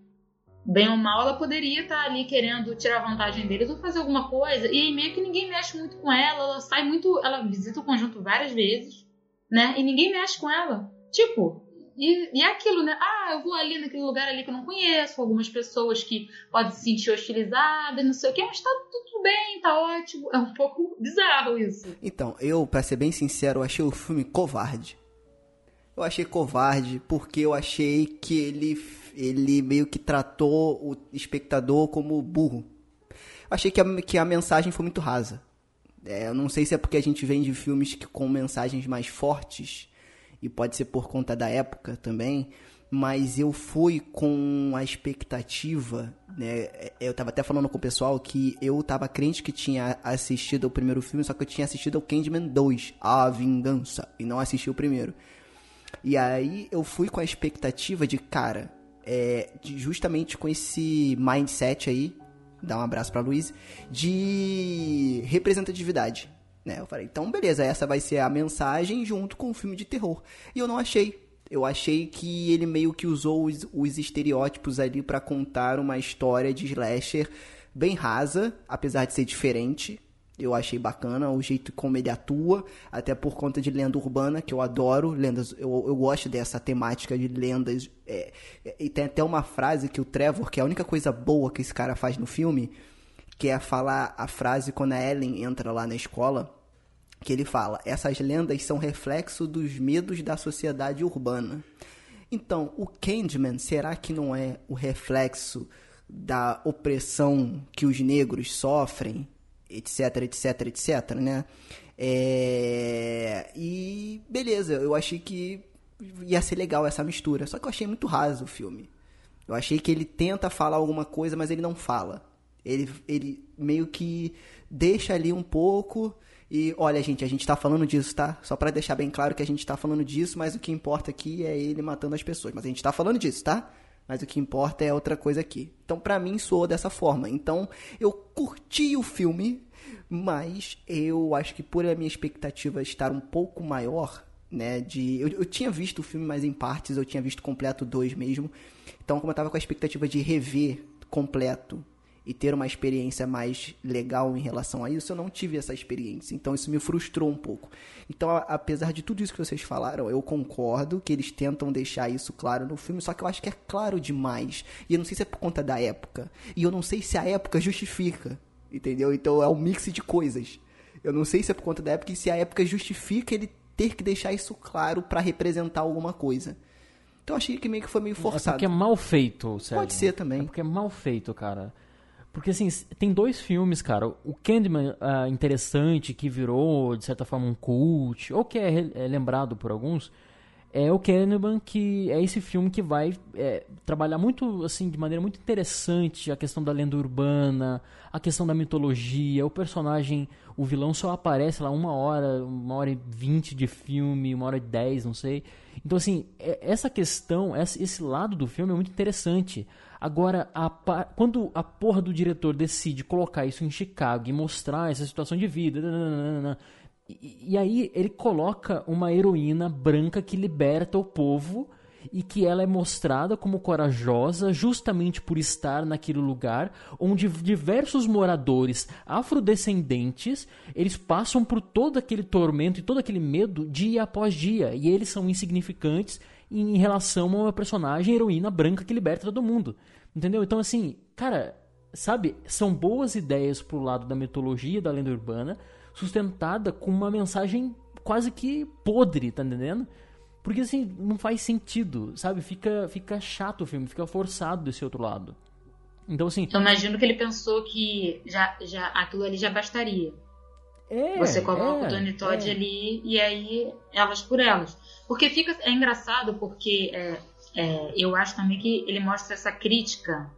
bem ou mal, ela poderia estar ali querendo tirar vantagem deles ou fazer alguma coisa. E aí meio que ninguém mexe muito com ela, ela sai muito. Ela visita o conjunto várias vezes, né? E ninguém mexe com ela. Tipo, e, e é aquilo, né? Ah, eu vou ali naquele lugar ali que eu não conheço, algumas pessoas que podem se sentir hostilizadas, não sei o que, mas tá tudo bem, tá ótimo. É um pouco bizarro isso. Então, eu, pra ser bem sincero, achei o filme covarde. Eu achei covarde porque eu achei que ele, ele meio que tratou o espectador como burro. Achei que a, que a mensagem foi muito rasa. É, eu não sei se é porque a gente vem de filmes que, com mensagens mais fortes, e pode ser por conta da época também, mas eu fui com a expectativa, né? Eu tava até falando com o pessoal que eu tava crente que tinha assistido o primeiro filme, só que eu tinha assistido ao Candyman 2, A Vingança, e não assisti o primeiro. E aí eu fui com a expectativa de, cara, é, justamente com esse mindset aí, dá um abraço pra Luiz, de representatividade. Né? Eu falei, então beleza, essa vai ser a mensagem junto com o filme de terror. E eu não achei. Eu achei que ele meio que usou os, os estereótipos ali para contar uma história de slasher bem rasa, apesar de ser diferente. Eu achei bacana o jeito como ele atua, até por conta de lenda urbana, que eu adoro. Lendas, eu, eu gosto dessa temática de lendas. É, é, e tem até uma frase que o Trevor, que é a única coisa boa que esse cara faz no filme, que é falar a frase quando a Ellen entra lá na escola, que ele fala: essas lendas são reflexo dos medos da sociedade urbana. Então, o Candyman, será que não é o reflexo da opressão que os negros sofrem? Etc, etc, etc, né? É... E beleza, eu achei que ia ser legal essa mistura. Só que eu achei muito raso o filme. Eu achei que ele tenta falar alguma coisa, mas ele não fala. Ele, ele meio que deixa ali um pouco e olha, gente, a gente tá falando disso, tá? Só para deixar bem claro que a gente tá falando disso, mas o que importa aqui é ele matando as pessoas. Mas a gente tá falando disso, tá? Mas o que importa é outra coisa aqui. Então, para mim, soou dessa forma. Então, eu curti o filme, mas eu acho que por a minha expectativa estar um pouco maior, né, de... Eu, eu tinha visto o filme, mas em partes, eu tinha visto completo dois mesmo. Então, como eu tava com a expectativa de rever completo e ter uma experiência mais legal em relação a isso, eu não tive essa experiência. Então isso me frustrou um pouco. Então, apesar de tudo isso que vocês falaram, eu concordo que eles tentam deixar isso claro no filme, só que eu acho que é claro demais. E eu não sei se é por conta da época. E eu não sei se a época justifica. Entendeu? Então é um mix de coisas. Eu não sei se é por conta da época e se a época justifica ele ter que deixar isso claro para representar alguma coisa. Então eu achei que meio que foi meio forçado. É porque é mal feito, Sérgio. Pode ser também. É porque é mal feito, cara. Porque, assim, tem dois filmes, cara. O Candyman uh, interessante, que virou, de certa forma, um cult, ou que é, é, lembrado por alguns, é o Candyman, que é esse filme que vai é, trabalhar muito, assim, de maneira muito interessante a questão da lenda urbana, a questão da mitologia, o personagem, o vilão só aparece lá uma hora, uma hora e vinte de filme, uma hora e dez, não sei. Então, assim, é, essa questão, esse lado do filme é muito interessante. Agora, a, quando a porra do diretor decide colocar isso em Chicago e mostrar essa situação de vida, nananana, e, e aí ele coloca uma heroína branca que liberta o povo e que ela é mostrada como corajosa justamente por estar naquele lugar onde diversos moradores afrodescendentes eles passam por todo aquele tormento e todo aquele medo dia após dia. E eles são insignificantes em relação a uma personagem heroína branca que liberta todo mundo. Entendeu? Então, assim, cara, sabe? São boas ideias pro lado da mitologia, da lenda urbana, sustentada com uma mensagem quase que podre, tá entendendo? Porque, assim, não faz sentido, sabe? Fica, fica chato o filme, fica forçado desse outro lado. Então, assim. Eu imagino que ele pensou que já, já aquilo ali já bastaria. É, Você coloca é, o Tony Todd é. ali e aí elas por elas. Porque fica. É engraçado porque é, é, eu acho também que ele mostra essa crítica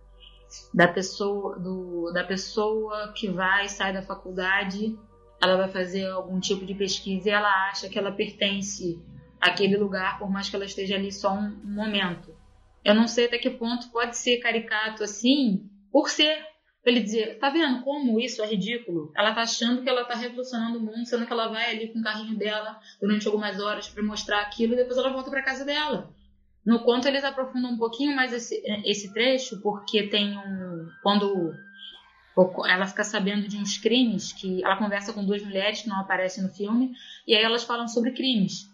da pessoa, do, da pessoa que vai, sai da faculdade, ela vai fazer algum tipo de pesquisa e ela acha que ela pertence àquele lugar, por mais que ela esteja ali só um, um momento. Eu não sei até que ponto pode ser caricato assim, por ser ele dizer, tá vendo como isso é ridículo? Ela tá achando que ela tá revolucionando o mundo, sendo que ela vai ali com o carrinho dela durante algumas horas para mostrar aquilo e depois ela volta para casa dela. No conto eles aprofundam um pouquinho mais esse, esse trecho, porque tem um. Quando ela fica sabendo de uns crimes, que ela conversa com duas mulheres que não aparecem no filme, e aí elas falam sobre crimes.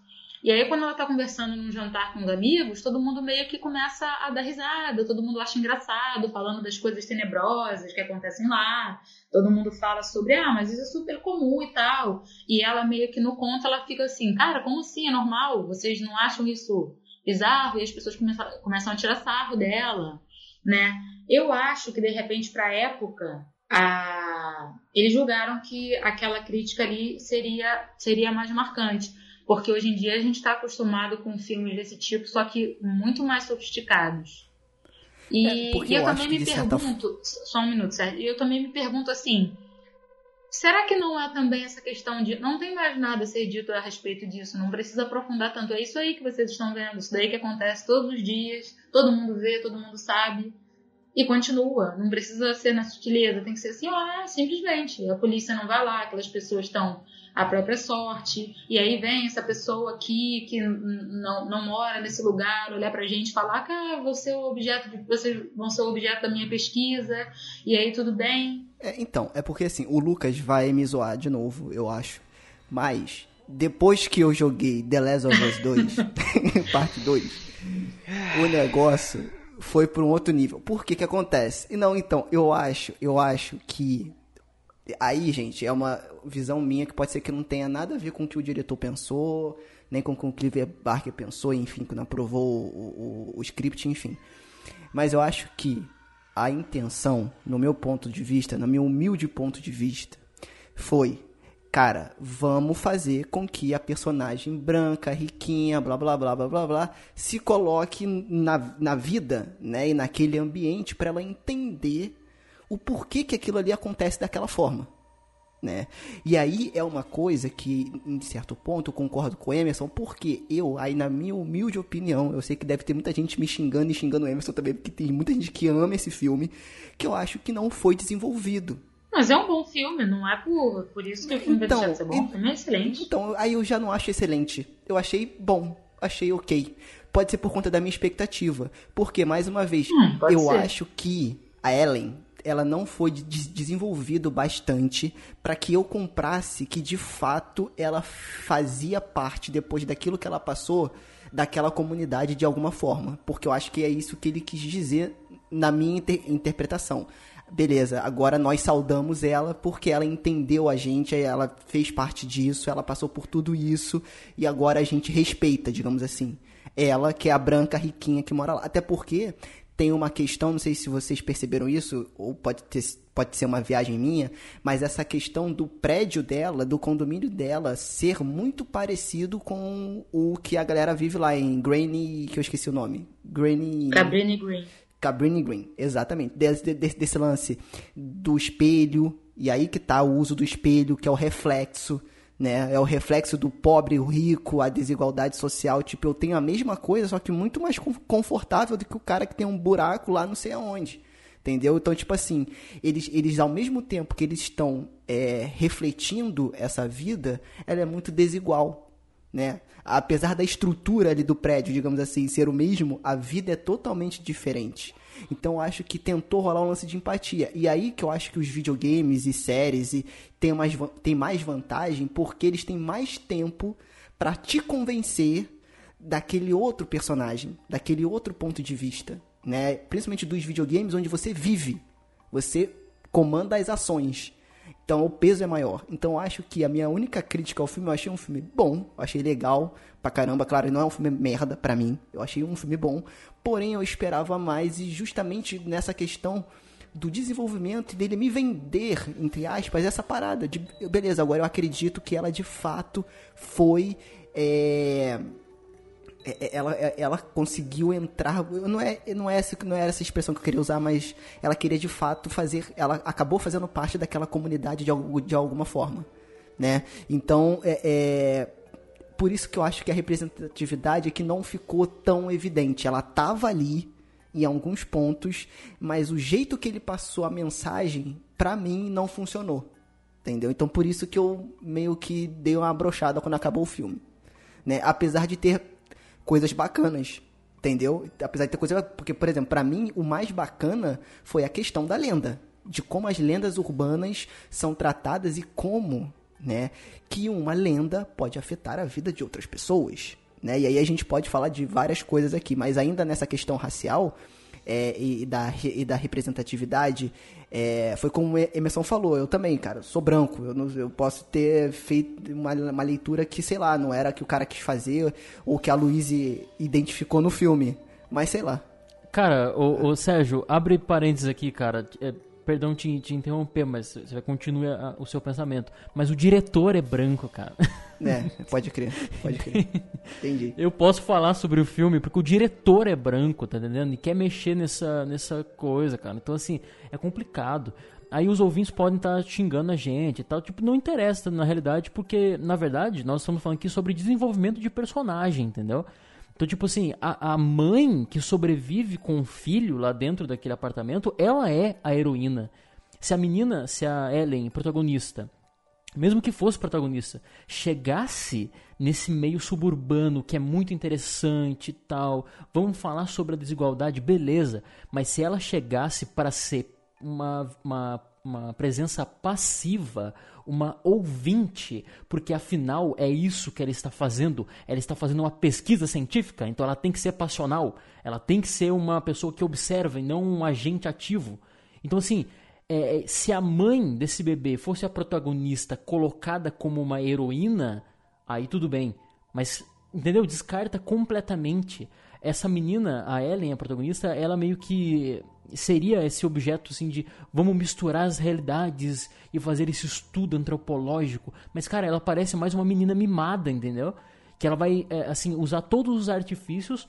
E aí, quando ela tá conversando num jantar com os amigos, todo mundo meio que começa a dar risada, todo mundo acha engraçado, falando das coisas tenebrosas que acontecem lá. Todo mundo fala sobre, ah, mas isso é super comum e tal. E ela meio que no conto, ela fica assim, cara, como assim? É normal? Vocês não acham isso bizarro? E as pessoas começam, começam a tirar sarro dela, né? Eu acho que, de repente, pra época, a... eles julgaram que aquela crítica ali seria, seria mais marcante porque hoje em dia a gente está acostumado com filmes desse tipo, só que muito mais sofisticados. E, é, e eu, eu também me pergunto, certa... só um minuto, Sérgio, e eu também me pergunto assim, será que não é também essa questão de não tem mais nada a ser dito a respeito disso, não precisa aprofundar tanto, é isso aí que vocês estão vendo, isso daí que acontece todos os dias, todo mundo vê, todo mundo sabe, e continua, não precisa ser na sutileza, tem que ser assim, ó, simplesmente, a polícia não vai lá, aquelas pessoas estão a própria sorte. E aí vem essa pessoa aqui que não, não mora nesse lugar, olhar pra gente e falar que ah, você é objeto de, vocês vão ser o objeto da minha pesquisa, e aí tudo bem. É, então, é porque assim, o Lucas vai me zoar de novo, eu acho. Mas, depois que eu joguei The Last of Us 2, parte 2, o negócio foi para um outro nível. Por que que acontece? E não, então, eu acho, eu acho que Aí, gente, é uma visão minha que pode ser que não tenha nada a ver com o que o diretor pensou, nem com o que o Clive Barker pensou, enfim, quando aprovou o, o, o script, enfim. Mas eu acho que a intenção, no meu ponto de vista, no meu humilde ponto de vista, foi, cara, vamos fazer com que a personagem branca, riquinha, blá blá blá blá blá blá, se coloque na, na vida, né, e naquele ambiente para ela entender o porquê que aquilo ali acontece daquela forma. Né? E aí é uma coisa que, em certo ponto, eu concordo com o Emerson, porque eu, aí na minha humilde opinião, eu sei que deve ter muita gente me xingando e xingando o Emerson também, porque tem muita gente que ama esse filme, que eu acho que não foi desenvolvido. Mas é um bom filme, não é por, por isso que o filme então, vai ser bom. O filme é excelente. Então, aí eu já não acho excelente. Eu achei bom, achei ok. Pode ser por conta da minha expectativa. Porque, mais uma vez, hum, eu ser. acho que a Ellen, ela não foi desenvolvido bastante para que eu comprasse que de fato ela fazia parte depois daquilo que ela passou daquela comunidade de alguma forma, porque eu acho que é isso que ele quis dizer na minha inter interpretação. Beleza, agora nós saudamos ela porque ela entendeu a gente, ela fez parte disso, ela passou por tudo isso e agora a gente respeita, digamos assim. Ela que é a branca riquinha que mora lá. Até porque tem uma questão, não sei se vocês perceberam isso, ou pode, ter, pode ser uma viagem minha, mas essa questão do prédio dela, do condomínio dela, ser muito parecido com o que a galera vive lá em Granny, que eu esqueci o nome. Granny... Cabrini Green. Cabrini Green, exatamente. Desse, desse, desse lance do espelho, e aí que tá o uso do espelho, que é o reflexo né? É o reflexo do pobre, o rico, a desigualdade social. Tipo, eu tenho a mesma coisa, só que muito mais confortável do que o cara que tem um buraco lá não sei aonde. Entendeu? Então, tipo assim, eles, eles ao mesmo tempo que eles estão é, refletindo essa vida, ela é muito desigual, né? Apesar da estrutura ali do prédio, digamos assim, ser o mesmo, a vida é totalmente diferente. Então acho que tentou rolar um lance de empatia. E aí que eu acho que os videogames e séries e mais, tem mais vantagem porque eles têm mais tempo para te convencer daquele outro personagem, daquele outro ponto de vista, né? Principalmente dos videogames onde você vive, você comanda as ações. Então o peso é maior. Então acho que a minha única crítica ao filme, eu achei um filme bom, achei legal pra caramba. Claro, não é um filme merda pra mim. Eu achei um filme bom. Porém, eu esperava mais e justamente nessa questão do desenvolvimento e dele me vender, entre aspas, essa parada de beleza, agora eu acredito que ela de fato foi. É, é, é, ela, é, ela conseguiu entrar. Não é, não, é essa, não era essa expressão que eu queria usar, mas ela queria de fato fazer. Ela acabou fazendo parte daquela comunidade de, de alguma forma. Né? Então, é, é, por isso que eu acho que a representatividade é que não ficou tão evidente. Ela estava ali em alguns pontos, mas o jeito que ele passou a mensagem, para mim, não funcionou. Entendeu? Então, por isso que eu meio que dei uma brochada quando acabou o filme. Né? Apesar de ter coisas bacanas Entendeu? Apesar de ter coisa. Porque, por exemplo, pra mim, o mais bacana foi a questão da lenda. De como as lendas urbanas são tratadas e como, né, que uma lenda pode afetar a vida de outras pessoas. Né? E aí a gente pode falar de várias coisas aqui, mas ainda nessa questão racial é, e, da, e da representatividade, é, foi como o Emerson falou, eu também, cara, sou branco, eu, não- eu posso ter feito uma, uma leitura que, sei lá, não era que o cara quis fazer ou que a Luíse identificou no filme, mas sei lá. Cara, ô, ô, Sérgio, abre parênteses aqui, cara. É, perdão te, te interromper, mas você vai continuar o seu pensamento. Mas o diretor é branco, cara. Né, pode crer, pode crer. Entendi. Eu posso falar sobre o filme porque o diretor é branco, tá entendendo? E quer mexer nessa, nessa coisa, cara. Então, assim, é complicado. Aí os ouvintes podem estar xingando a gente e tal. Tipo, não interessa na realidade, porque, na verdade, nós estamos falando aqui sobre desenvolvimento de personagem, entendeu? Então, tipo assim, a, a mãe que sobrevive com o filho lá dentro daquele apartamento, ela é a heroína. Se a menina, se a Ellen, protagonista, mesmo que fosse protagonista, chegasse nesse meio suburbano que é muito interessante e tal, vamos falar sobre a desigualdade, beleza, mas se ela chegasse para ser uma, uma, uma presença passiva, uma ouvinte, porque afinal é isso que ela está fazendo, ela está fazendo uma pesquisa científica, então ela tem que ser passional, ela tem que ser uma pessoa que observa e não um agente ativo. Então, assim, é, se a mãe desse bebê fosse a protagonista colocada como uma heroína, aí tudo bem. Mas, entendeu? Descarta completamente. Essa menina, a Ellen, a protagonista, ela meio que seria esse objeto assim de vamos misturar as realidades e fazer esse estudo antropológico. Mas, cara, ela parece mais uma menina mimada, entendeu? Que ela vai, é, assim, usar todos os artifícios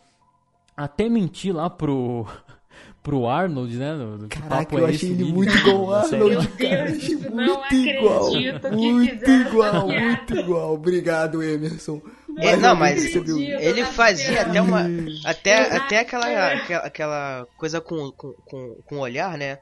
até mentir lá pro. pro Arnold, né? do que Caraca, papo eu é achei esse, ele muito igual ao. Arnold, cara. Deus, muito igual. Muito igual, muito igual. Obrigado, Emerson. É, não, mas ele fazia até uma. Até, até aquela, aquela, aquela coisa com, com, com, com o olhar, né?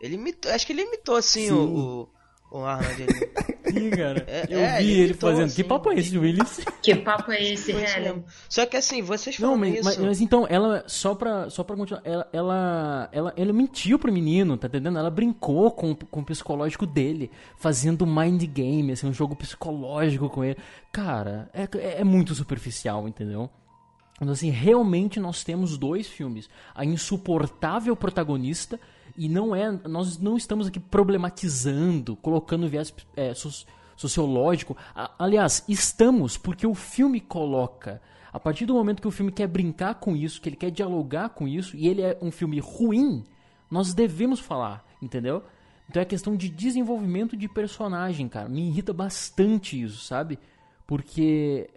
Ele imitou, acho que ele imitou assim Sim. o, o, Arnold. ele- Sim, cara. É, eu é, vi ele ele fazendo. assim. Que papo é esse, Willis? Que papo é esse, Helen? Só que assim, vocês Não, falam mas, isso. mas, mas então, ela, só pra, só pra continuar, ela, ela, ela, ela mentiu pro menino, tá entendendo? Ela brincou com, com o psicológico dele, fazendo mind game, assim, um jogo psicológico com ele. Cara, é, é, é muito superficial, entendeu? Então, assim, realmente nós temos dois filmes. A insuportável protagonista, e não é. Nós não estamos aqui problematizando, colocando viés é, so- sociológico. Aliás, estamos, porque o filme coloca. A partir do momento que o filme quer brincar com isso, que ele quer dialogar com isso, e ele é um filme ruim, nós devemos falar, entendeu? Então é questão de desenvolvimento de personagem, cara. Me irrita bastante isso, sabe? Porque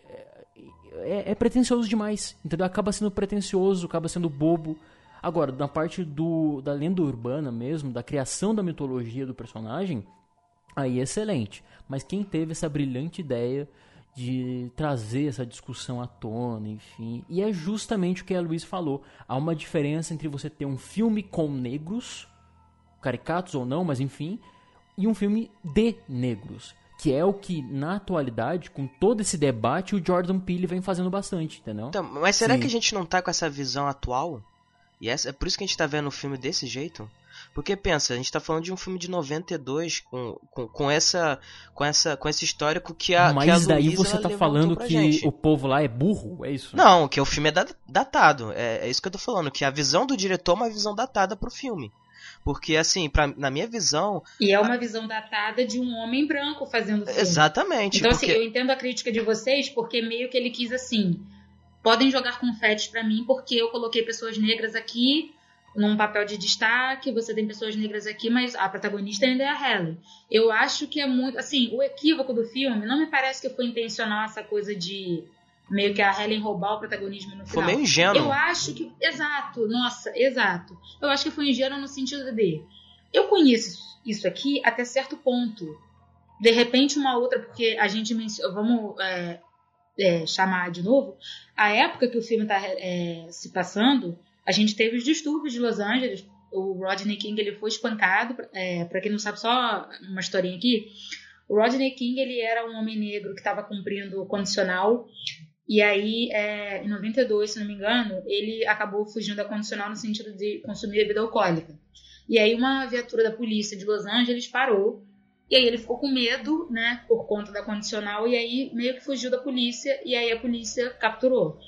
é, é pretencioso demais, entendeu? Acaba sendo pretencioso, acaba sendo bobo. Agora, na parte do, da lenda urbana mesmo, da criação da mitologia do personagem, aí é excelente. Mas quem teve essa brilhante ideia de trazer essa discussão à tona, enfim. E é justamente o que a Luiz falou. Há uma diferença entre você ter um filme com negros, caricatos ou não, mas enfim, e um filme de negros. Que é o que, na atualidade, com todo esse debate, o Jordan Peele vem fazendo bastante, entendeu? Então, mas será Sim. que a gente não tá com essa visão atual? E essa, é por isso que a gente tá vendo o filme desse jeito? Porque pensa, a gente tá falando de um filme de 92 com, com, com essa com essa com esse histórico que a que a Mas daí Luísa, você tá falando que gente. o povo lá é burro, é isso? Não, que o filme é da- datado. É, é isso que eu tô falando, que a visão do diretor é uma visão datada pro filme. Porque assim, pra, na minha visão, E é uma visão datada de um homem branco fazendo filme. exatamente, Então, porque assim, eu entendo a crítica de vocês, porque meio que ele quis assim: podem jogar confetes pra mim, porque eu coloquei pessoas negras aqui num papel de destaque, você tem pessoas negras aqui, mas a protagonista ainda é a Helen. Eu acho que é muito. Assim, o equívoco do filme não me parece que foi intencional essa coisa de meio que a Helen roubar o protagonismo no foi final. meio ingênuo. Eu acho que. Exato, nossa, exato. Eu acho que foi ingênuo no sentido de. Eu conheço isso aqui até certo ponto. De repente, uma outra, porque a gente menciona. Vamos é, é, chamar de novo. A época que o filme está se passando, a gente teve os distúrbios de Los Angeles. O Rodney King ele foi espancado. É, para quem não sabe, só uma historinha aqui. O Rodney King ele era um homem negro que estava cumprindo o condicional E aí, é, em 92, se não me engano, ele acabou fugindo da condicional no sentido de consumir bebida alcoólica. E aí uma viatura da polícia de Los Angeles parou. E aí ele ficou com medo, né, por conta da condicional, e aí meio que fugiu da polícia, e aí a polícia capturou.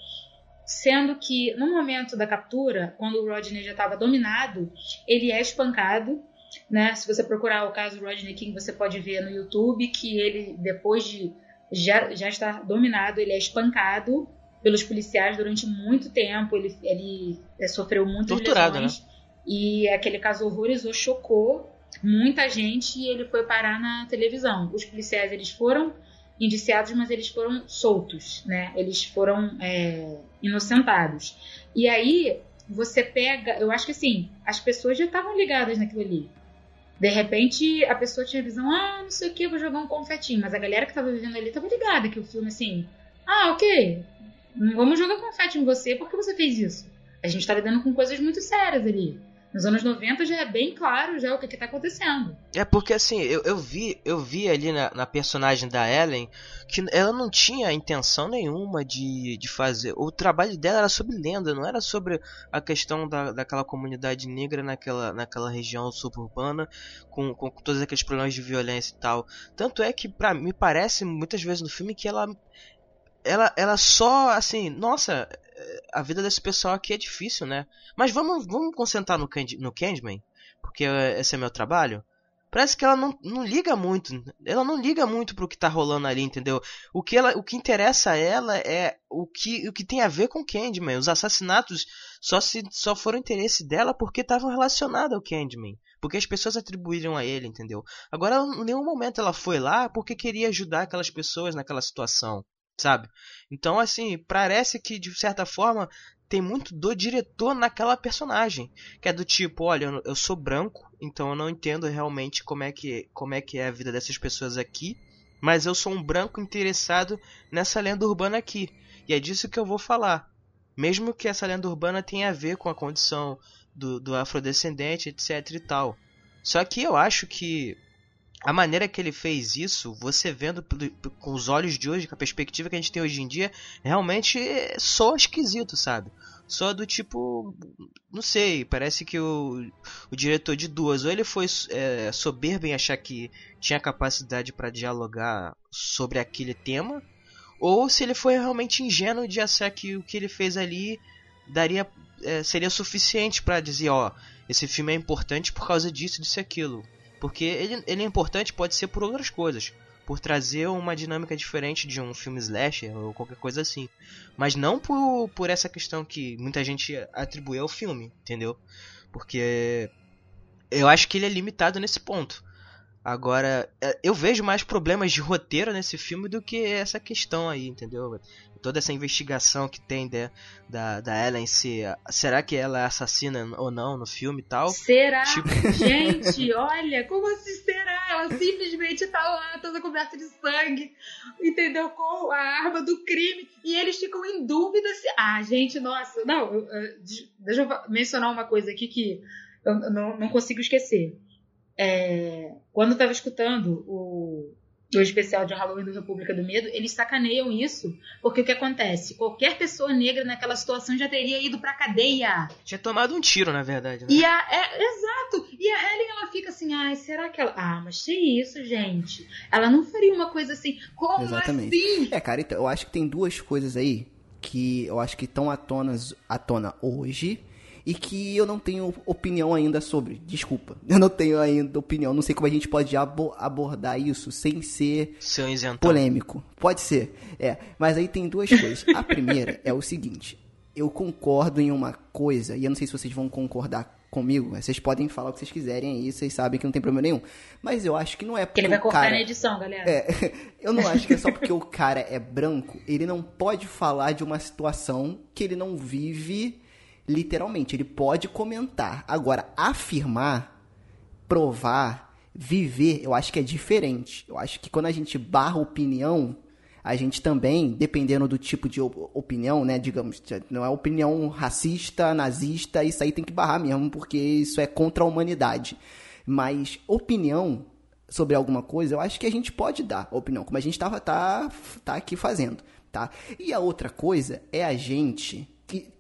Sendo que no momento da captura, quando o Rodney já estava dominado, ele é espancado, né? Se você procurar o caso Rodney King, você pode ver no YouTube que ele, depois de já, já estar dominado, ele é espancado pelos policiais durante muito tempo, ele, ele é, sofreu muitas Torturado, lesões. Né? E aquele caso horrorizou, chocou muita gente e ele foi parar na televisão. Os policiais eles foram indiciados, mas eles foram soltos, né? Eles foram é, inocentados. E aí você pega, eu acho que assim, as pessoas já estavam ligadas naquilo ali. De repente a pessoa tinha a visão, ah, não sei o que, vou jogar um confetinho. Mas a galera que tava vivendo ali tava ligada que o filme assim, ah, ok, vamos jogar confete em você porque você fez isso. A gente tá lidando com coisas muito sérias ali. Nos anos 90 já é bem claro já o que, que tá acontecendo. É porque assim, eu, eu vi eu vi ali na, na, personagem da Ellen que ela não tinha intenção nenhuma de, de fazer. O trabalho dela era sobre lenda, não era sobre a questão da, daquela comunidade negra naquela, naquela região suburbana com, com todos aqueles problemas de violência e tal. Tanto é que pra, me parece muitas vezes no filme que ela ela, ela só, assim, nossa, a vida desse pessoal aqui é difícil, né? Mas vamos, vamos concentrar no, Candy, no Candyman, porque esse é meu trabalho. Parece que ela não, não liga muito. Ela não liga muito pro que tá rolando ali, entendeu? O que, ela, o que interessa a ela é o que, o que tem a ver com Candyman. Os assassinatos só, se, só foram interesse dela porque estavam relacionados ao Candyman. Porque as pessoas atribuíram a ele, entendeu? Agora, em nenhum momento ela foi lá porque queria ajudar aquelas pessoas naquela situação sabe? Então, assim, parece que de certa forma tem muito do diretor naquela personagem, que é do tipo, olha, eu sou branco, então eu não entendo realmente como é que como é que é a vida dessas pessoas aqui, mas eu sou um branco interessado nessa lenda urbana aqui, e é disso que eu vou falar. Mesmo que essa lenda urbana tenha a ver com a condição do, do afrodescendente, etc e tal. Só que eu acho que a maneira que ele fez isso, você vendo com os olhos de hoje, com a perspectiva que a gente tem hoje em dia, realmente soa esquisito, sabe? Só do tipo. Não sei, parece que o, o diretor de duas, ou ele foi é, soberbo em achar que tinha capacidade para dialogar sobre aquele tema, ou se ele foi realmente ingênuo de achar que o que ele fez ali daria é, seria suficiente para dizer: ó, esse filme é importante por causa disso, disso e aquilo. Porque ele, ele é importante, pode ser por outras coisas. Por trazer uma dinâmica diferente de um filme slasher ou qualquer coisa assim. Mas não por, por essa questão que muita gente atribui ao filme, entendeu? Porque eu acho que ele é limitado nesse ponto. Agora, é, eu vejo mais problemas de roteiro nesse filme do que essa questão aí, entendeu? Toda essa investigação que tem de, da, da Ellen se. Será que ela é assassina ou não no filme e tal? Será? Tipo... Gente, olha, como assim será? Ela simplesmente tá lá, toda coberta de sangue, entendeu? Com a arma do crime. E eles ficam em dúvida se. Ah, gente, nossa. Não, eu, eu, deixa eu mencionar uma coisa aqui que eu não, não consigo esquecer é, quando eu tava escutando o, o especial de Halloween do República do Medo, eles sacaneiam isso, porque o que acontece? Qualquer pessoa negra naquela situação já teria ido pra cadeia. Tinha tomado um tiro, na verdade. Né? E a, é, exato. E a Helen, ela fica assim, ai, será que ela... Ah, mas que isso, gente? Ela não faria uma coisa assim. Como Exatamente. assim? É, cara, então, eu acho que tem duas coisas aí que eu acho que estão à tona, à tona hoje e que eu não tenho opinião ainda sobre. Desculpa, eu não tenho ainda opinião. Não sei como a gente pode abordar isso sem ser polêmico. Pode ser, é. Mas aí tem duas coisas. A primeira é o seguinte: eu concordo em uma coisa, e eu não sei se vocês vão concordar comigo. Vocês podem falar o que vocês quiserem aí, vocês sabem que não tem problema nenhum. Mas eu acho que não é porque. Ele vai cortar cara... na edição, galera. É, eu não acho que é só porque o cara é branco, ele não pode falar de uma situação que ele não vive literalmente. Ele pode comentar. Agora, afirmar, provar, viver, eu acho que é diferente. Eu acho que quando a gente barra opinião, a gente também, dependendo do tipo de opinião, né, digamos, não é opinião racista, nazista, isso aí tem que barrar mesmo, porque isso é contra a humanidade. Mas opinião sobre alguma coisa, eu acho que a gente pode dar opinião, como a gente tava, tá, tá aqui fazendo tá? E a outra coisa é a gente que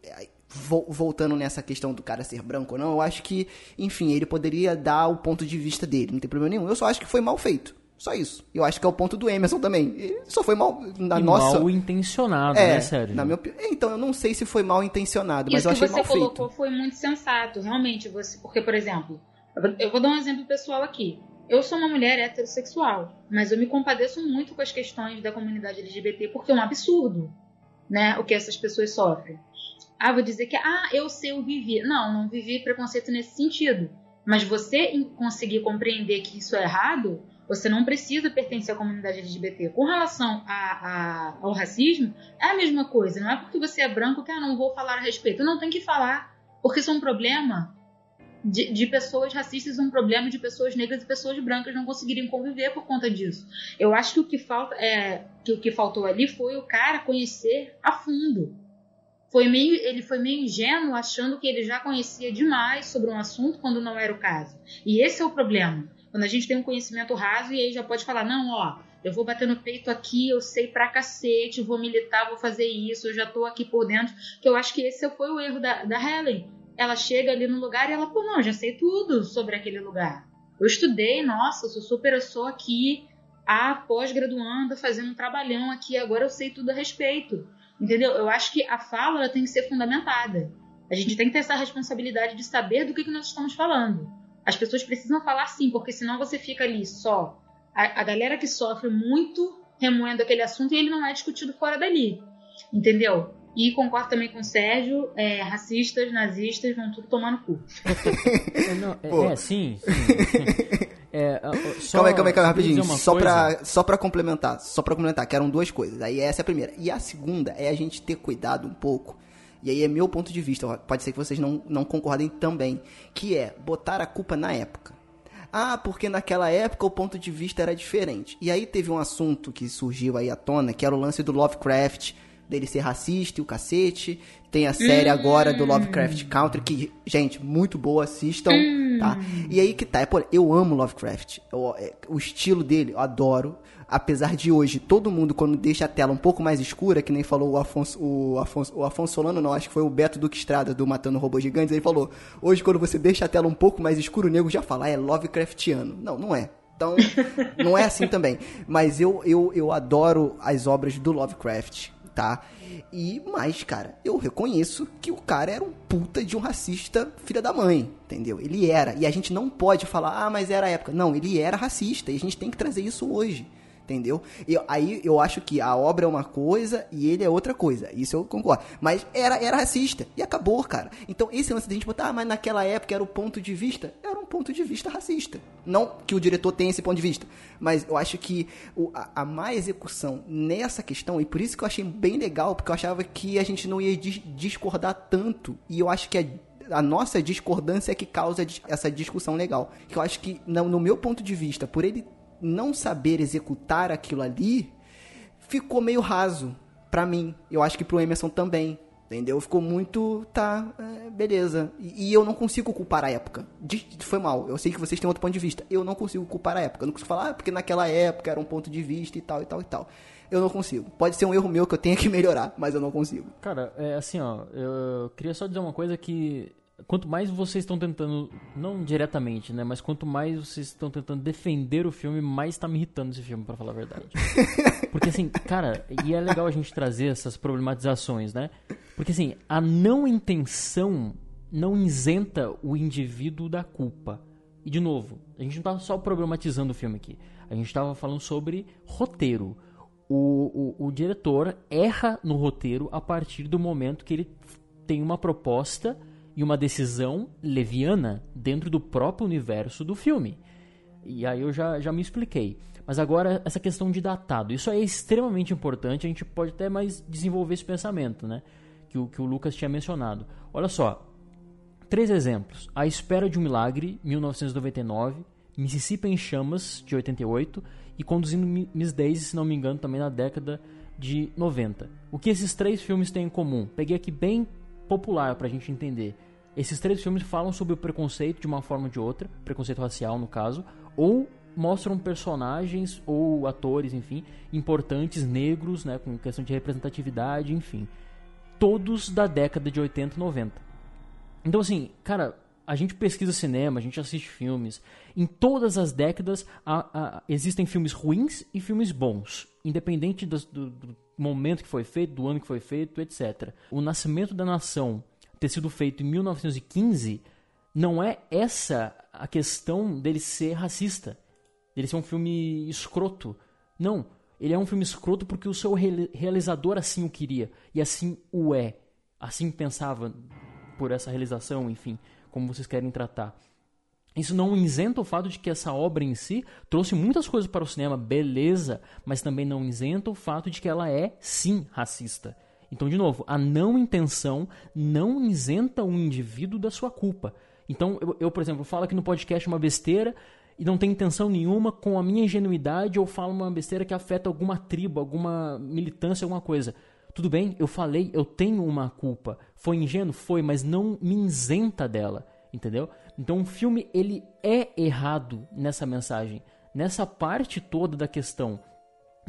voltando nessa questão do cara ser branco ou não, eu acho que, enfim, ele poderia dar o ponto de vista dele, não tem problema nenhum. Eu só acho que foi mal feito. Só isso. Eu acho que é o ponto do Emerson também. Ele só foi mal na E nossa mal intencionado, é, né, sério? na minha opinião. Então, eu não sei se foi mal intencionado, mas Isso eu que achei você mal colocou feito. foi muito sensato, realmente. Você, porque, por exemplo, eu vou dar um exemplo pessoal aqui. Eu sou uma mulher heterossexual, mas eu me compadeço muito com as questões da comunidade LGBT porque é um absurdo, né? O que essas pessoas sofrem. Ah, vou dizer que, ah, eu sei, eu vivi. Não, não vivi preconceito nesse sentido. Mas você conseguir compreender que isso é errado, você não precisa pertencer à comunidade LGBT. Com relação a- a- ao racismo, é a mesma coisa. Não é porque você é branco que ah, não vou falar a respeito. Não tem que falar. Porque isso é um problema de, de pessoas racistas, um problema de pessoas negras e pessoas brancas não conseguirem conviver por conta disso. Eu acho que o que falta é que o que faltou ali foi o cara conhecer a fundo. Foi meio, ele foi meio ingênuo achando que ele já conhecia demais sobre um assunto quando não era o caso. E esse é o problema. Quando a gente tem um conhecimento raso e aí já pode falar, não, ó, eu vou bater no peito aqui, eu sei pra cacete, vou militar, vou fazer isso, eu já tô aqui por dentro. Que eu acho que esse foi o erro da, da Helen. Ela chega ali no lugar e ela, pô, não, já sei tudo sobre aquele lugar. Eu estudei, nossa, eu sou super, eu sou aqui, a pós-graduanda, fazendo um trabalhão aqui, agora eu sei tudo a respeito. Entendeu? Eu acho que a fala ela tem que ser fundamentada. A gente tem que ter essa responsabilidade de saber do que, que nós estamos falando. As pessoas precisam falar sim, porque senão você fica ali só. A, a galera que sofre muito remoendo aquele assunto e ele não é discutido fora dali. Entendeu? E concordo também com o Sérgio, é, racistas, nazistas vão tudo tomar no cu. É, não, é, é, sim, sim. É, ah, só calma aí, calma aí, calma aí, rapidinho. Só coisa. pra, só pra complementar, só pra complementar, que eram duas coisas. Aí essa é a primeira. E a segunda é a gente ter cuidado um pouco. E aí é meu ponto de vista, pode ser que vocês não, não concordem também. Que é botar a culpa na época. Ah, porque naquela época o ponto de vista era diferente. E aí teve um assunto que surgiu aí à tona, que era o lance do Lovecraft, dele ser racista e o cacete. Tem a série agora do Lovecraft Country, que, gente, muito boa, assistam, tá? E aí que tá, é, pô, eu amo Lovecraft. Eu- é, o estilo dele, eu adoro. Apesar de hoje, todo mundo, quando deixa a tela um pouco mais escura, que nem falou o Afonso, o Afonso, o Afonso Solano, não, acho que foi o Beto Duque Estrada do Matando Robôs Gigantes, ele falou, hoje quando você deixa a tela um pouco mais escura, o nego já fala, ah, é Lovecraftiano. Não, não é. Então, não é assim também. Mas eu, eu, eu adoro as obras do Lovecraft, tá? E, mas, cara, eu reconheço que o cara era um puta de um racista filha da mãe, entendeu? Ele era. E a gente não pode falar, ah, mas era a época. Não, ele era racista e a gente tem que trazer isso hoje. Entendeu? E aí eu acho que a obra é uma coisa e ele é outra coisa. Isso eu concordo. Mas era, era racista. E acabou, cara. Então esse lance de a gente botar, ah, mas naquela época era o ponto de vista. Era um ponto de vista racista. Não que o diretor tenha esse ponto de vista. Mas eu acho que o- a, a má execução nessa questão, e por isso que eu achei bem legal, porque eu achava que a gente não ia dis- discordar tanto. E eu acho que a a nossa discordância é que causa essa discussão legal. Que eu acho que, no meu ponto de vista, por ele não saber executar aquilo ali, ficou meio raso pra mim. Eu acho que pro Emerson também. Entendeu? Ficou muito. Tá, é, beleza. E, e eu não consigo culpar a época. De- foi mal. Eu sei que vocês têm outro ponto de vista. Eu não consigo culpar a época. Eu não consigo falar, ah, porque naquela época era um ponto de vista e tal e tal e tal. Eu não consigo. Pode ser um erro meu que eu tenha que melhorar, mas eu não consigo. Cara, é assim, ó, eu queria só dizer uma coisa que quanto mais vocês estão tentando, não diretamente, né, mas quanto mais vocês estão tentando defender o filme, mais tá me irritando esse filme, pra falar a verdade. Porque assim, cara, e é legal a gente trazer essas problematizações, né? Porque assim, a não intenção não isenta o indivíduo da culpa. E de novo, a gente não tá só problematizando o filme aqui. A gente tava falando sobre roteiro. O, o, o diretor erra no roteiro a partir do momento que ele tem uma proposta e uma decisão leviana dentro do próprio universo do filme. E aí eu já, já me expliquei. Mas agora, essa questão de datado. Isso é extremamente importante. A gente pode até mais desenvolver esse pensamento, né? Que o, que o Lucas tinha mencionado. Olha só. Três exemplos. A Espera de um Milagre, 1999. Mississippi em Chamas, de 88. E Conduzindo Mi- Miss Daisy, se não me engano, também na década de 90. O que esses três filmes têm em comum? Peguei aqui bem popular pra gente entender. Esses três filmes falam sobre o preconceito de uma forma ou de outra, preconceito racial no caso, ou mostram personagens ou atores, enfim, importantes, negros, né, com questão de representatividade, enfim. Todos da década de 80 e 90. Então, assim, cara, a gente pesquisa cinema, a gente assiste filmes. Em todas as décadas há- há- existem filmes ruins e filmes bons, independente dos- do, do momento que foi feito, do ano que foi feito, etc. O Nascimento da Nação ter sido feito em 1915 não é essa a questão dele ser racista, dele ser um filme escroto. Não, ele é um filme escroto porque o seu reali- realizador assim o queria e assim o é, assim pensava por essa realização, enfim, como vocês querem tratar. Isso não isenta o fato de que essa obra em si trouxe muitas coisas para o cinema, beleza, mas também não isenta o fato de que ela é, sim, racista. Então, de novo, a não intenção não isenta o indivíduo da sua culpa. Então, eu, eu, por exemplo, falo aqui no podcast uma besteira e não tenho intenção nenhuma, com a minha ingenuidade, eu falo uma besteira que afeta alguma tribo, alguma militância, alguma coisa. Tudo bem, eu falei, eu tenho uma culpa. Foi ingênuo? Foi, mas não me isenta dela, entendeu? Então o filme, ele é errado nessa mensagem. Nessa parte toda da questão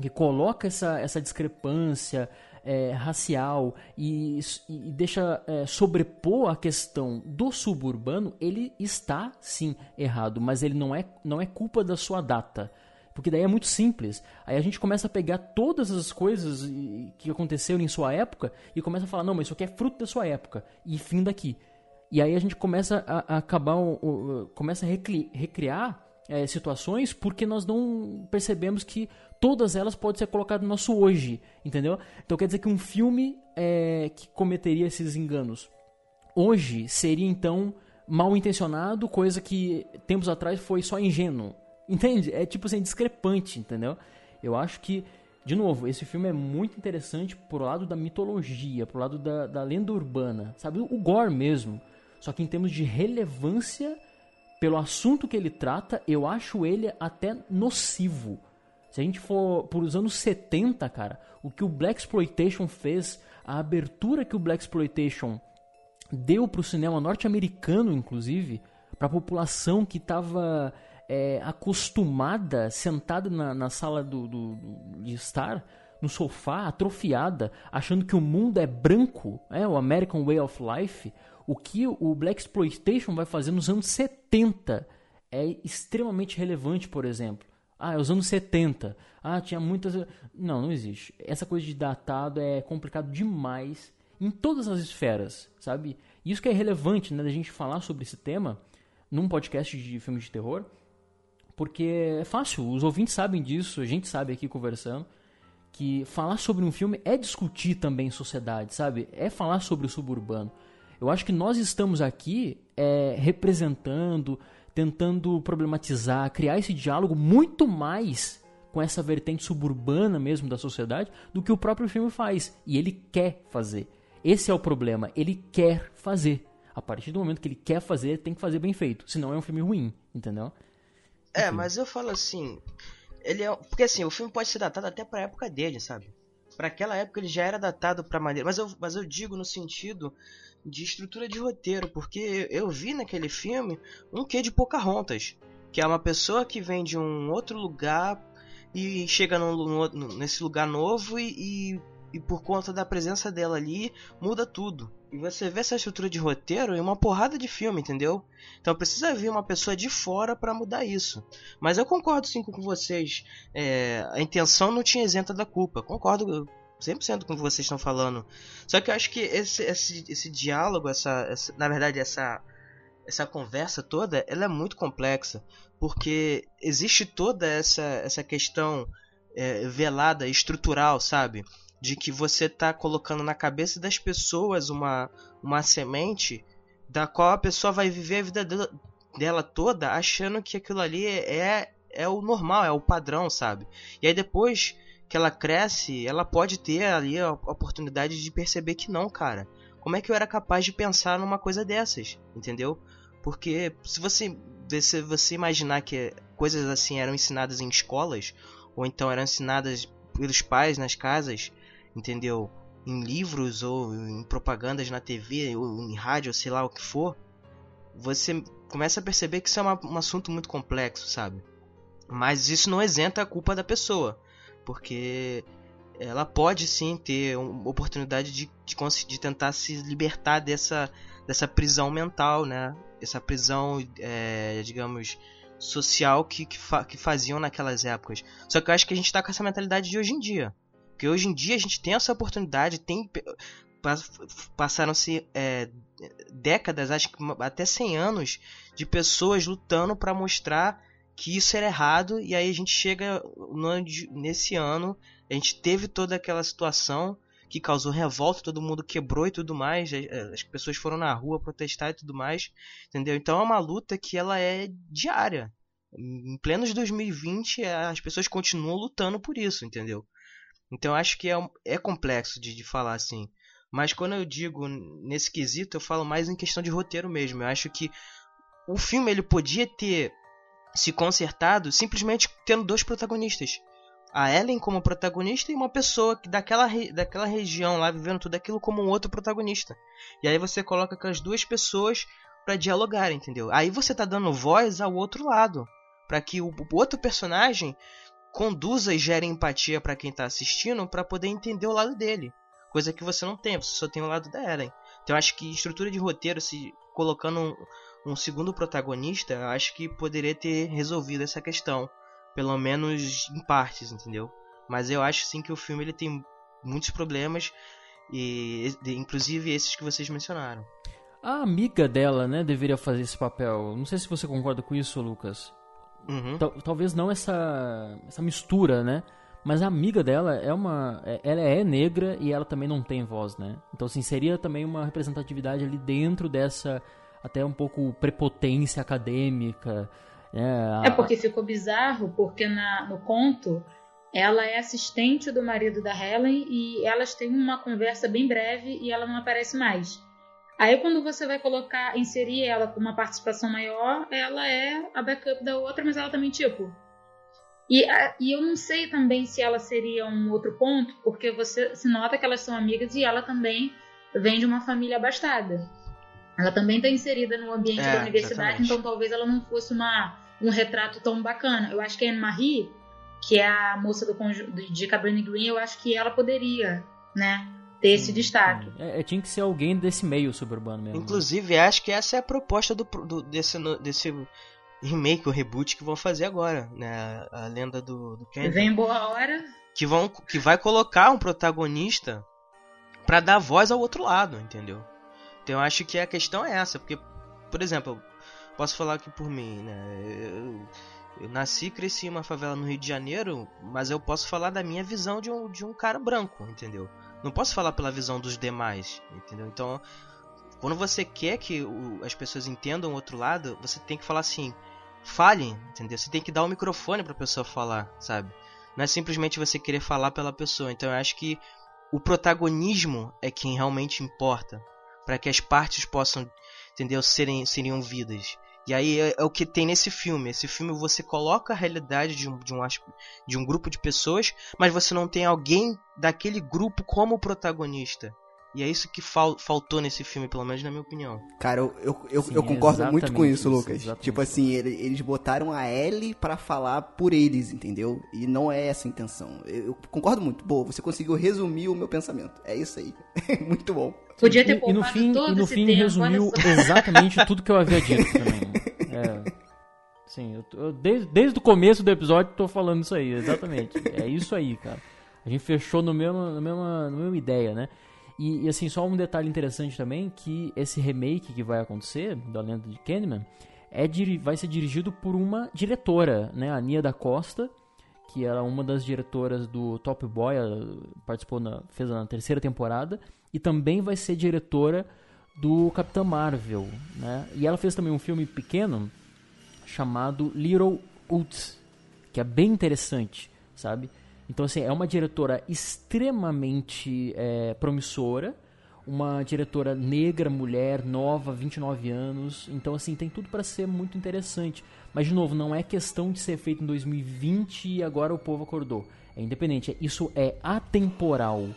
que coloca essa, essa discrepância é, racial e, e deixa é, sobrepor a questão do suburbano, ele está sim errado, mas ele não é, não é culpa da sua data. Porque daí é muito simples. Aí a gente começa a pegar todas as coisas que aconteceram em sua época e começa a falar, não, mas isso aqui é fruto da sua época. E fim daqui. E aí a gente começa a, a acabar, o- começa a recri- recriar é, situações porque nós não percebemos que todas elas podem ser colocadas no nosso hoje, entendeu? Então quer dizer que um filme é, que cometeria esses enganos hoje seria então mal intencionado, coisa que tempos atrás foi só ingênuo. Entende? É tipo assim, discrepante, entendeu? Eu acho que, de novo, esse filme é muito interessante pro lado da mitologia, pro lado da, da lenda urbana, sabe? O gore mesmo. Só que em termos de relevância, pelo assunto que ele trata, eu acho ele até nocivo. Se a gente for por os anos 70, cara, o que o Black Exploitation fez, a abertura que o Black Exploitation deu pro cinema norte-americano, inclusive, pra população que estava acostumada, sentada na, na sala do, do- do- de estar, no sofá, atrofiada, achando que o mundo é branco, é o American Way of Life, o que o Black Exploitation vai fazer nos anos 70 é extremamente relevante, por exemplo. Ah, é os anos 70. Ah, tinha muitas. Não, não existe. Essa coisa de datado é complicado demais em todas as esferas, sabe? Isso que é relevante, né, da gente falar sobre esse tema num podcast de filmes de terror, porque é fácil, os ouvintes sabem disso, a gente sabe aqui conversando, que falar sobre um filme é discutir também sociedade, sabe? É falar sobre o suburbano. Eu acho que nós estamos aqui é, representando, tentando problematizar, criar esse diálogo muito mais com essa vertente suburbana mesmo da sociedade do que o próprio filme faz. E ele quer fazer. Esse é o problema. Ele quer fazer. A partir do momento que ele quer fazer, ele tem que fazer bem feito. Senão é um filme ruim, entendeu? É, mas eu falo assim, ele é, porque assim, o filme pode ser datado até pra época dele, sabe? Pra aquela época ele já era datado pra maneira, mas eu, mas eu digo no sentido de estrutura de roteiro, porque eu vi naquele filme um quê de Pocahontas, que é uma pessoa que vem de um outro lugar e chega nesse lugar novo e, e, e por conta da presença dela ali muda tudo. E você vê essa estrutura de roteiro em uma porrada de filme, entendeu? Então precisa vir uma pessoa de fora pra mudar isso. Mas eu concordo sim com vocês. É, a intenção não tinha isenta da culpa. Concordo 100% com o que vocês estão falando. Só que eu acho que esse, esse, esse diálogo, essa, essa- na verdade, essa, essa conversa toda, ela é muito complexa. Porque existe toda essa, essa questão é, velada, estrutural, sabe? De que você tá colocando na cabeça das pessoas uma, uma semente da qual a pessoa vai viver a vida dela, dela toda achando que aquilo ali é, é o normal, é o padrão, sabe? E aí depois que ela cresce, ela pode ter ali a oportunidade de perceber que não, cara. Como é que eu era capaz de pensar numa coisa dessas, entendeu? Porque se você, se você imaginar que coisas assim eram ensinadas em escolas, ou então eram ensinadas pelos pais nas casas, entendeu? Em livros ou em propagandas na TV ou em rádio, sei lá o que for, você começa a perceber que isso é uma- um assunto muito complexo, sabe? Mas isso não isenta a culpa da pessoa, porque ela pode sim ter uma oportunidade de, de, de tentar se libertar dessa, dessa prisão mental, né? Essa prisão, é, digamos, social que, que, fa que, faziam naquelas épocas. Só que eu acho que a gente tá com essa mentalidade de hoje em dia. Porque hoje em dia a gente tem essa oportunidade, tem passaram-se é, décadas, acho que até 100 anos, de pessoas lutando para mostrar que isso era errado. E aí a gente chega nesse ano, a gente teve toda aquela situação que causou revolta, todo mundo quebrou e tudo mais, as pessoas foram na rua protestar e tudo mais, entendeu? Então é uma luta que ela é diária. Em plenos 2020, as pessoas continuam lutando por isso, entendeu? Então acho que é, é complexo de, de falar assim. Mas quando eu digo nesse quesito, eu falo mais em questão de roteiro mesmo. Eu acho que o filme ele podia ter se consertado simplesmente tendo dois protagonistas. A Ellen como protagonista e uma pessoa que daquela, daquela região lá vivendo tudo aquilo como um outro protagonista. E aí você coloca com as duas pessoas para dialogar, entendeu? Aí você tá dando voz ao outro lado, para que o, o outro personagem conduza e gere empatia para quem tá assistindo para poder entender o lado dele. Coisa que você não tem, você só tem o lado da Ellen. Então acho que estrutura de roteiro, se colocando um, um segundo protagonista, acho que poderia ter resolvido essa questão. Pelo menos em partes, entendeu? Mas eu acho sim que o filme ele tem muitos problemas. E inclusive esses que vocês mencionaram. A amiga dela, né, deveria fazer esse papel. Não sei se você concorda com isso, Lucas. Uhum. Talvez não essa, essa mistura, né? Mas a amiga dela é uma. É, ela é negra e ela também não tem voz, né? Então, assim, seria também uma representatividade ali dentro dessa. Até um pouco prepotência acadêmica. Né? É porque ficou bizarro, porque na, no conto ela é assistente do marido da Helen e elas têm uma conversa bem breve e ela não aparece mais. Aí quando você vai colocar, inserir ela com uma participação maior, ela é a backup da outra, mas ela também, tipo, e, e eu não sei também se ela seria um outro ponto, porque você se nota que elas são amigas e ela também vem de uma família abastada. Ela também está inserida no ambiente é, da universidade, exatamente. então talvez ela não fosse uma, um retrato tão bacana. Eu acho que a Anne-Marie, que é a moça do, de Cabrini Green, eu acho que ela poderia, né? Ter esse destaque. É, é, tinha que ser alguém desse meio suburbano mesmo. Né? Inclusive, acho que essa é a proposta do, do desse, desse remake ou reboot que vão fazer agora, né? A lenda do, do Candy. Vem boa hora. Que, vão, que vai colocar um protagonista para dar voz ao outro lado, entendeu? Então eu acho que a questão é essa, porque, por exemplo, eu posso falar aqui por mim, né? Eu, eu nasci e cresci em uma favela no Rio de Janeiro, mas eu posso falar da minha visão de um, de um cara branco, entendeu? Não posso falar pela visão dos demais, entendeu? Então, quando você quer que o, as pessoas entendam o outro lado, você tem que falar assim: falem, entendeu? Você tem que dar o microfone para a pessoa falar, sabe? Não é simplesmente você querer falar pela pessoa. Então eu acho que o protagonismo é quem realmente importa, para que as partes possam, entendeu, serem seriam vidas. E aí é, é, o que tem nesse filme. Esse filme você coloca a realidade de um, de, um, de um grupo de pessoas, mas você não tem alguém daquele grupo como protagonista. E é isso que fal faltou nesse filme, pelo menos na minha opinião. Cara, eu, eu, eu, Sim, eu concordo muito com isso, Lucas. Tipo assim, eles botaram a Ellie para falar por eles, entendeu? E não é essa a intenção. Eu, eu concordo muito. Boa, você conseguiu resumir o meu pensamento. É isso aí. muito bom. Podia ter e, e no fim, e no fim tempo, resumiu exatamente tudo que eu havia dito também. É. Sim, eu, eu, desde, desde o começo do episódio tô falando isso aí, exatamente. É isso aí, cara. A gente fechou no mesmo, na, mesma, na mesma ideia, né? E, e, assim, só um detalhe interessante também, que esse remake que vai acontecer, da Lenda de Candyman, é, vai ser dirigido por uma diretora, né? A Nia da Costa, que era uma das diretoras do Top Boy, participou na, fez na terceira temporada, e também vai ser diretora do Capitão Marvel, né? E ela fez também um filme pequeno chamado Little Woods, que é bem interessante, sabe? Então, assim, é uma diretora extremamente é, promissora, uma diretora negra, mulher, nova, 29 anos. Então, assim, tem tudo para ser muito interessante. Mas, de novo, não é questão de ser feito em 2020 e agora o povo acordou. É independente. Isso é atemporal.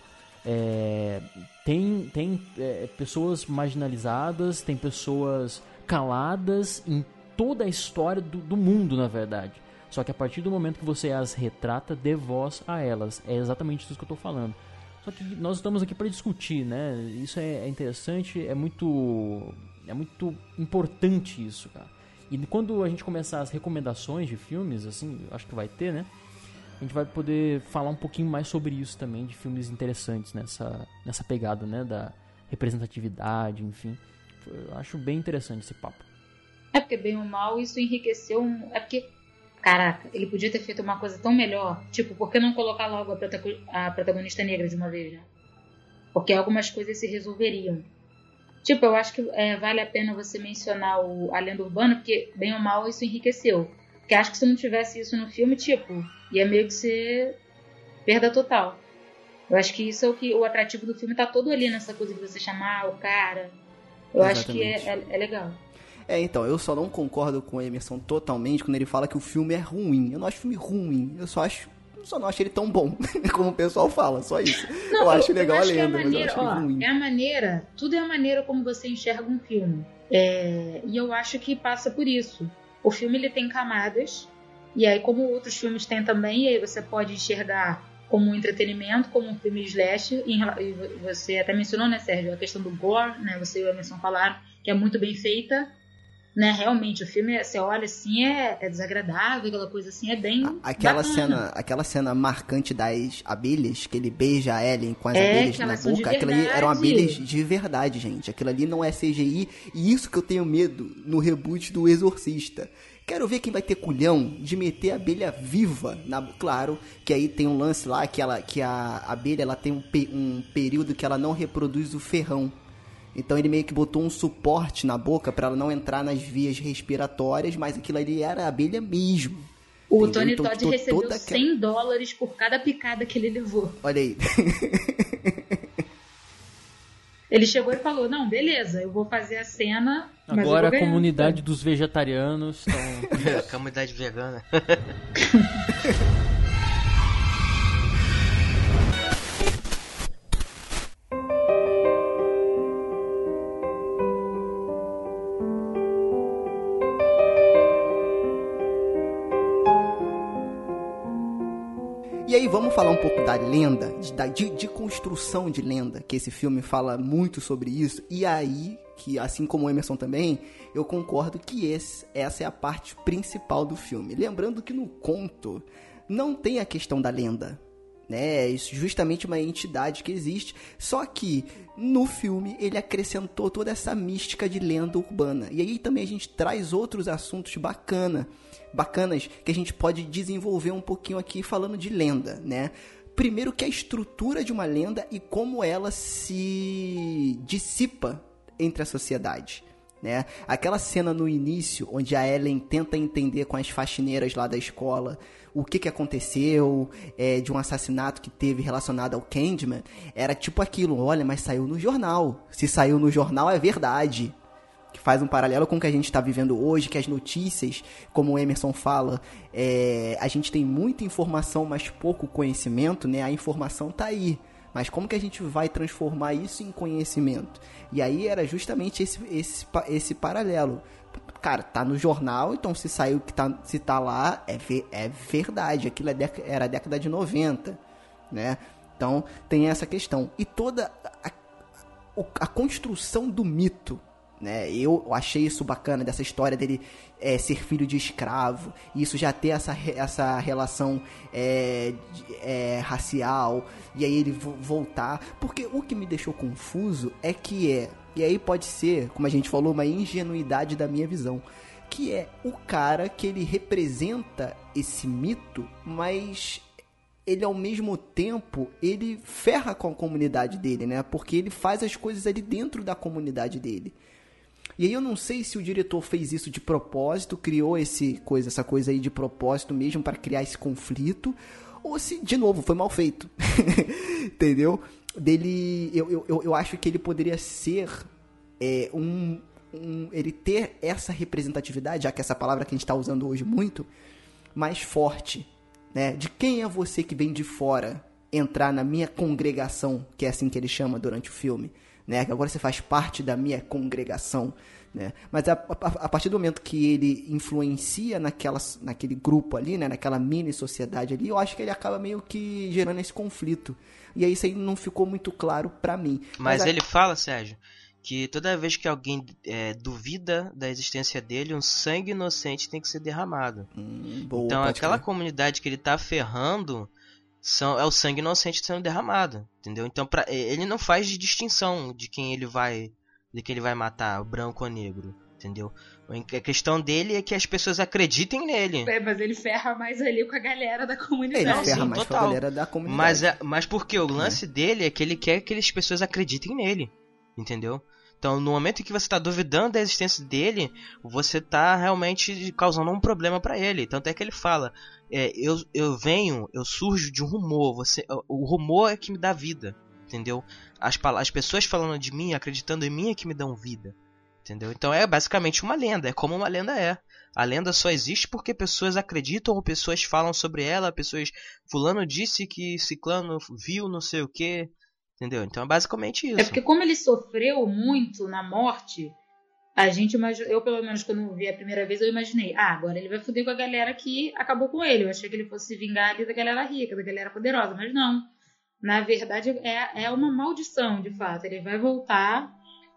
É, tem tem é, pessoas marginalizadas, tem pessoas caladas em toda a história do, do mundo, na verdade Só que a partir do momento que você as retrata, dê voz a elas. É exatamente isso que eu estou falando. Só que nós estamos aqui para discutir, né? Isso é, é interessante, é muito, é muito importante isso, cara. E quando a gente começar as recomendações de filmes, assim, acho que vai ter, né? A gente vai poder falar um pouquinho mais sobre isso também, de filmes interessantes nessa, nessa pegada, né? Da representatividade, enfim. Eu acho bem interessante esse papo. É porque, bem ou mal, isso enriqueceu. Um... É porque, caraca, ele podia ter feito uma coisa tão melhor. Tipo, por que não colocar logo a, protago... a protagonista negra de uma vez, né? Porque algumas coisas se resolveriam. Tipo, eu acho que é, vale a pena você mencionar o, a lenda urbana, porque, bem ou mal, isso enriqueceu. Porque acho que se não tivesse isso no filme, tipo, ia meio que ser perda total. Eu acho que isso é o que o atrativo do filme tá todo ali nessa coisa de você chamar o cara. Eu Exatamente. acho que é, é, é legal. É, então, eu só não concordo com o Emerson totalmente quando ele fala que o filme é ruim. Eu não acho filme ruim, eu só acho. Só não acho ele tão bom, como o pessoal fala, só isso. Não, eu acho legal eu acho a lenda, é a maneira, mas eu acho ó, ruim. É a maneira, tudo é a maneira como você enxerga um filme. É, e eu acho que passa por isso. O filme ele tem camadas, e aí, como outros filmes têm também, e aí você pode enxergar como um entretenimento, como um filme slash, e você até mencionou, né, Sérgio, a questão do gore, né, você e o Emerson falaram, que é muito bem feita, né? Realmente, o filme, você olha assim, é, é desagradável, aquela coisa assim, é bem. Aquela cena, aquela cena marcante das abelhas, que ele beija a Ellen com as é, abelhas na boca, aquilo ali eram abelhas de verdade, gente. Aquilo ali não é CGI, e isso que eu tenho medo no reboot do Exorcista. Quero ver quem vai ter culhão de meter a abelha viva. Na, claro que aí tem um lance lá que, ela, que a abelha ela tem um, um período que ela não reproduz o ferrão. Então ele meio que botou um suporte na boca para ela não entrar nas vias respiratórias, mas aquilo ali era abelha mesmo. O entendeu? Tony então, Todd recebeu toda... 100 dólares por cada picada que ele levou. Olha aí. ele chegou e falou: Não, beleza, eu vou fazer a cena. Agora a comunidade dos vegetarianos. Tão... a comunidade vegana. aí vamos falar um pouco da lenda, de, de, construção de lenda, que esse filme fala muito sobre isso. E aí, que assim como o Emerson também, eu concordo que esse, essa é a parte principal do filme. Lembrando que no conto não tem a questão da lenda, né? Isso justamente uma entidade que existe. Só que no filme ele acrescentou toda essa mística de lenda urbana. E aí também a gente traz outros assuntos bacana bacanas que a gente pode desenvolver um pouquinho aqui falando de lenda, né? Primeiro que a estrutura de uma lenda e como ela se dissipa entre a sociedade. Né? Aquela cena no início, onde a Ellen tenta entender com as faxineiras lá da escola o que, que aconteceu é, de um assassinato que teve relacionado ao Candyman, era tipo aquilo: olha, mas saiu no jornal. Se saiu no jornal é verdade que faz um paralelo com o que a gente está vivendo hoje, que as notícias, como o Emerson fala, é, a gente tem muita informação, mas pouco conhecimento, né? A informação está aí. Mas como que a gente vai transformar isso em conhecimento? E aí era justamente esse, esse, esse paralelo. Cara, tá no jornal, então se saiu que tá, se tá lá, é, é verdade. Aquilo é era a década de 90, né? Então tem essa questão. E toda a, a construção do mito né? Eu achei isso bacana dessa história dele é, ser filho de escravo, e isso já ter essa, essa relação é, é, racial, e aí ele voltar. Porque o que me deixou confuso é que é, e aí pode ser, como a gente falou, uma ingenuidade da minha visão, que é o cara que ele representa esse mito, mas ele ao mesmo tempo ele ferra com a comunidade dele, né? Porque ele faz as coisas ali dentro da comunidade dele. E aí eu não sei se o diretor fez isso de propósito, criou esse coisa, essa coisa aí de propósito mesmo para criar esse conflito, ou se, de novo, foi mal feito. Entendeu? Dele. Eu, eu, eu acho que ele poderia ser é, um, um. Ele ter essa representatividade, já que essa palavra que a gente está usando hoje muito, mais forte. Né? De quem é você que vem de fora entrar na minha congregação, que é assim que ele chama durante o filme né? Que agora você faz parte da minha congregação, né? Mas a, a, a partir do momento que ele influencia naquela, naquele grupo ali, né? Naquela mini sociedade ali, eu acho que ele acaba meio que gerando esse conflito. E aí isso aí não ficou muito claro pra mim. Mas, a- ele fala, Sérgio, que toda vez que alguém é, duvida da existência dele, um sangue inocente tem que ser derramado. Hum, boa, então aquela crer. comunidade que ele tá ferrando são, é o sangue inocente sendo derramado, entendeu? Então pra, ele não faz de distinção de quem ele vai de quem ele vai matar, branco ou negro, entendeu? A questão dele é que as pessoas acreditem nele. É, mas ele ferra mais ali com a galera da comunidade. Ele ferra sim, mais com a total. galera da comunidade. Mas, é, mas porque o lance dele é que ele quer que as pessoas acreditem nele. Entendeu? Então, no momento em que você tá duvidando da existência dele, você tá realmente causando um problema pra ele. Tanto é que ele fala: é, eu, eu venho, eu surjo de um rumor. Você, o rumor é que me dá vida. Entendeu? As, as pessoas falando de mim, acreditando em mim, é que me dão vida. Entendeu? Então é basicamente uma lenda. É como uma lenda é. A lenda só existe porque pessoas acreditam ou pessoas falam sobre ela, pessoas fulano disse que ciclano viu não sei o que, entendeu? Então é basicamente isso. É porque como ele sofreu muito na morte, a gente imagina, eu pelo menos quando vi a primeira vez, eu imaginei, ah, agora ele vai foder com a galera que acabou com ele. Eu achei que ele fosse se vingar ali da galera rica, da galera poderosa, mas não. Na verdade, é, é uma maldição, de fato. Ele vai voltar,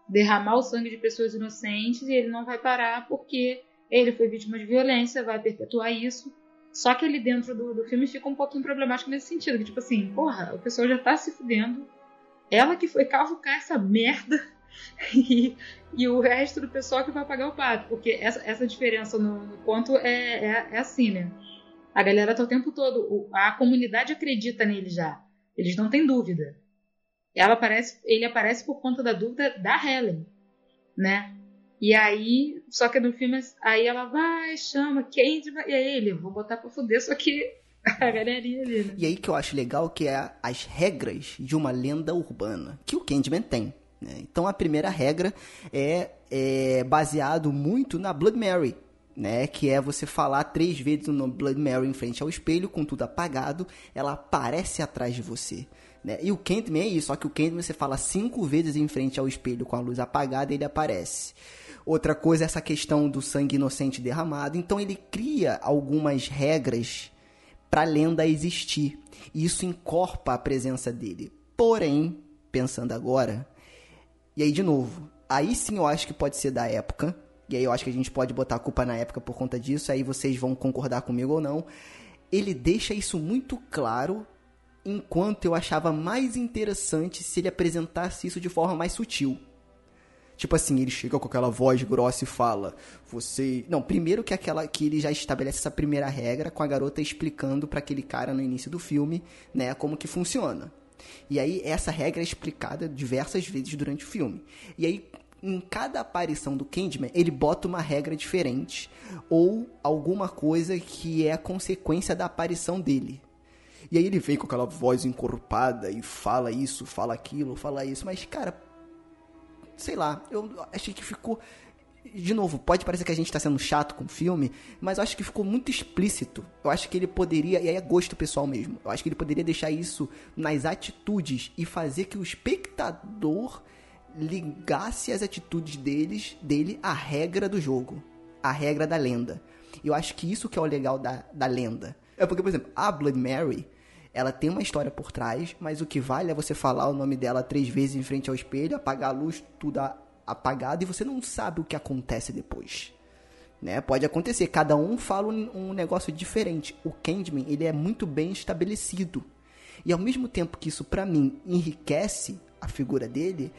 derramar o sangue de pessoas inocentes e ele não vai parar porque ele foi vítima de violência, vai perpetuar isso. Só que ali dentro do, do filme fica um pouquinho problemático nesse sentido, que tipo assim, porra, o pessoal já tá se fudendo, ela que foi cavucar essa merda e, e o resto do pessoal que vai pagar o pato. Porque essa, essa diferença no, no conto é, é, é assim, né? A galera tá o tempo todo. a comunidade acredita nele já. Eles não têm dúvida. Ela aparece, ele aparece por conta da dúvida da Helen, né? E aí, só que no filme, aí ela vai, chama, Candyman, e aí ele, vou botar pra fuder, só que a galerinha ali, né? E aí que eu acho legal que é as regras de uma lenda urbana, que o Candyman tem. né? Então a primeira regra é, é baseado muito na Blood Mary, né? Que é você falar três vezes o nome Blood Mary em frente ao espelho, com tudo apagado, ela aparece atrás de você. Né? E o Candyman é isso, só que o Candyman você fala cinco vezes em frente ao espelho com a luz apagada e ele aparece. Outra coisa é essa questão do sangue inocente derramado. Então ele cria algumas regras para a lenda existir. E isso encorpa a presença dele. Porém, pensando agora, e aí de novo, aí sim eu acho que pode ser da época. E aí eu acho que a gente pode botar a culpa na época por conta disso, aí vocês vão concordar comigo ou não. Ele deixa isso muito claro, enquanto eu achava mais interessante se ele apresentasse isso de forma mais sutil. Tipo assim, ele chega com aquela voz grossa e fala: "Você, não, primeiro que aquela que ele já estabelece essa primeira regra com a garota explicando pra aquele cara no início do filme, né, como que funciona. E aí essa regra é explicada diversas vezes durante o filme. E aí em cada aparição do Candyman, ele bota uma regra diferente ou alguma coisa que é a consequência da aparição dele. E aí ele vem com aquela voz encorpada e fala isso, fala aquilo, fala isso, mas cara, sei lá, eu achei que ficou. De novo, pode parecer que a gente tá sendo chato com o filme, mas eu acho que ficou muito explícito. Eu acho que ele poderia, e aí é gosto pessoal mesmo, eu acho que ele poderia deixar isso nas atitudes e fazer que o espectador ligasse as atitudes deles, dele à regra do jogo, à regra da lenda. Eu acho que isso que é o legal da, da lenda. É porque, por exemplo, a Blood Mary, ela tem uma história por trás, mas o que vale é você falar o nome dela três vezes em frente ao espelho, apagar a luz, tudo apagado, e você não sabe o que acontece depois. Né? Pode acontecer, cada um fala um, um negócio diferente. O Candyman, ele é muito bem estabelecido. E ao mesmo tempo que isso, pra mim, enriquece a figura dele,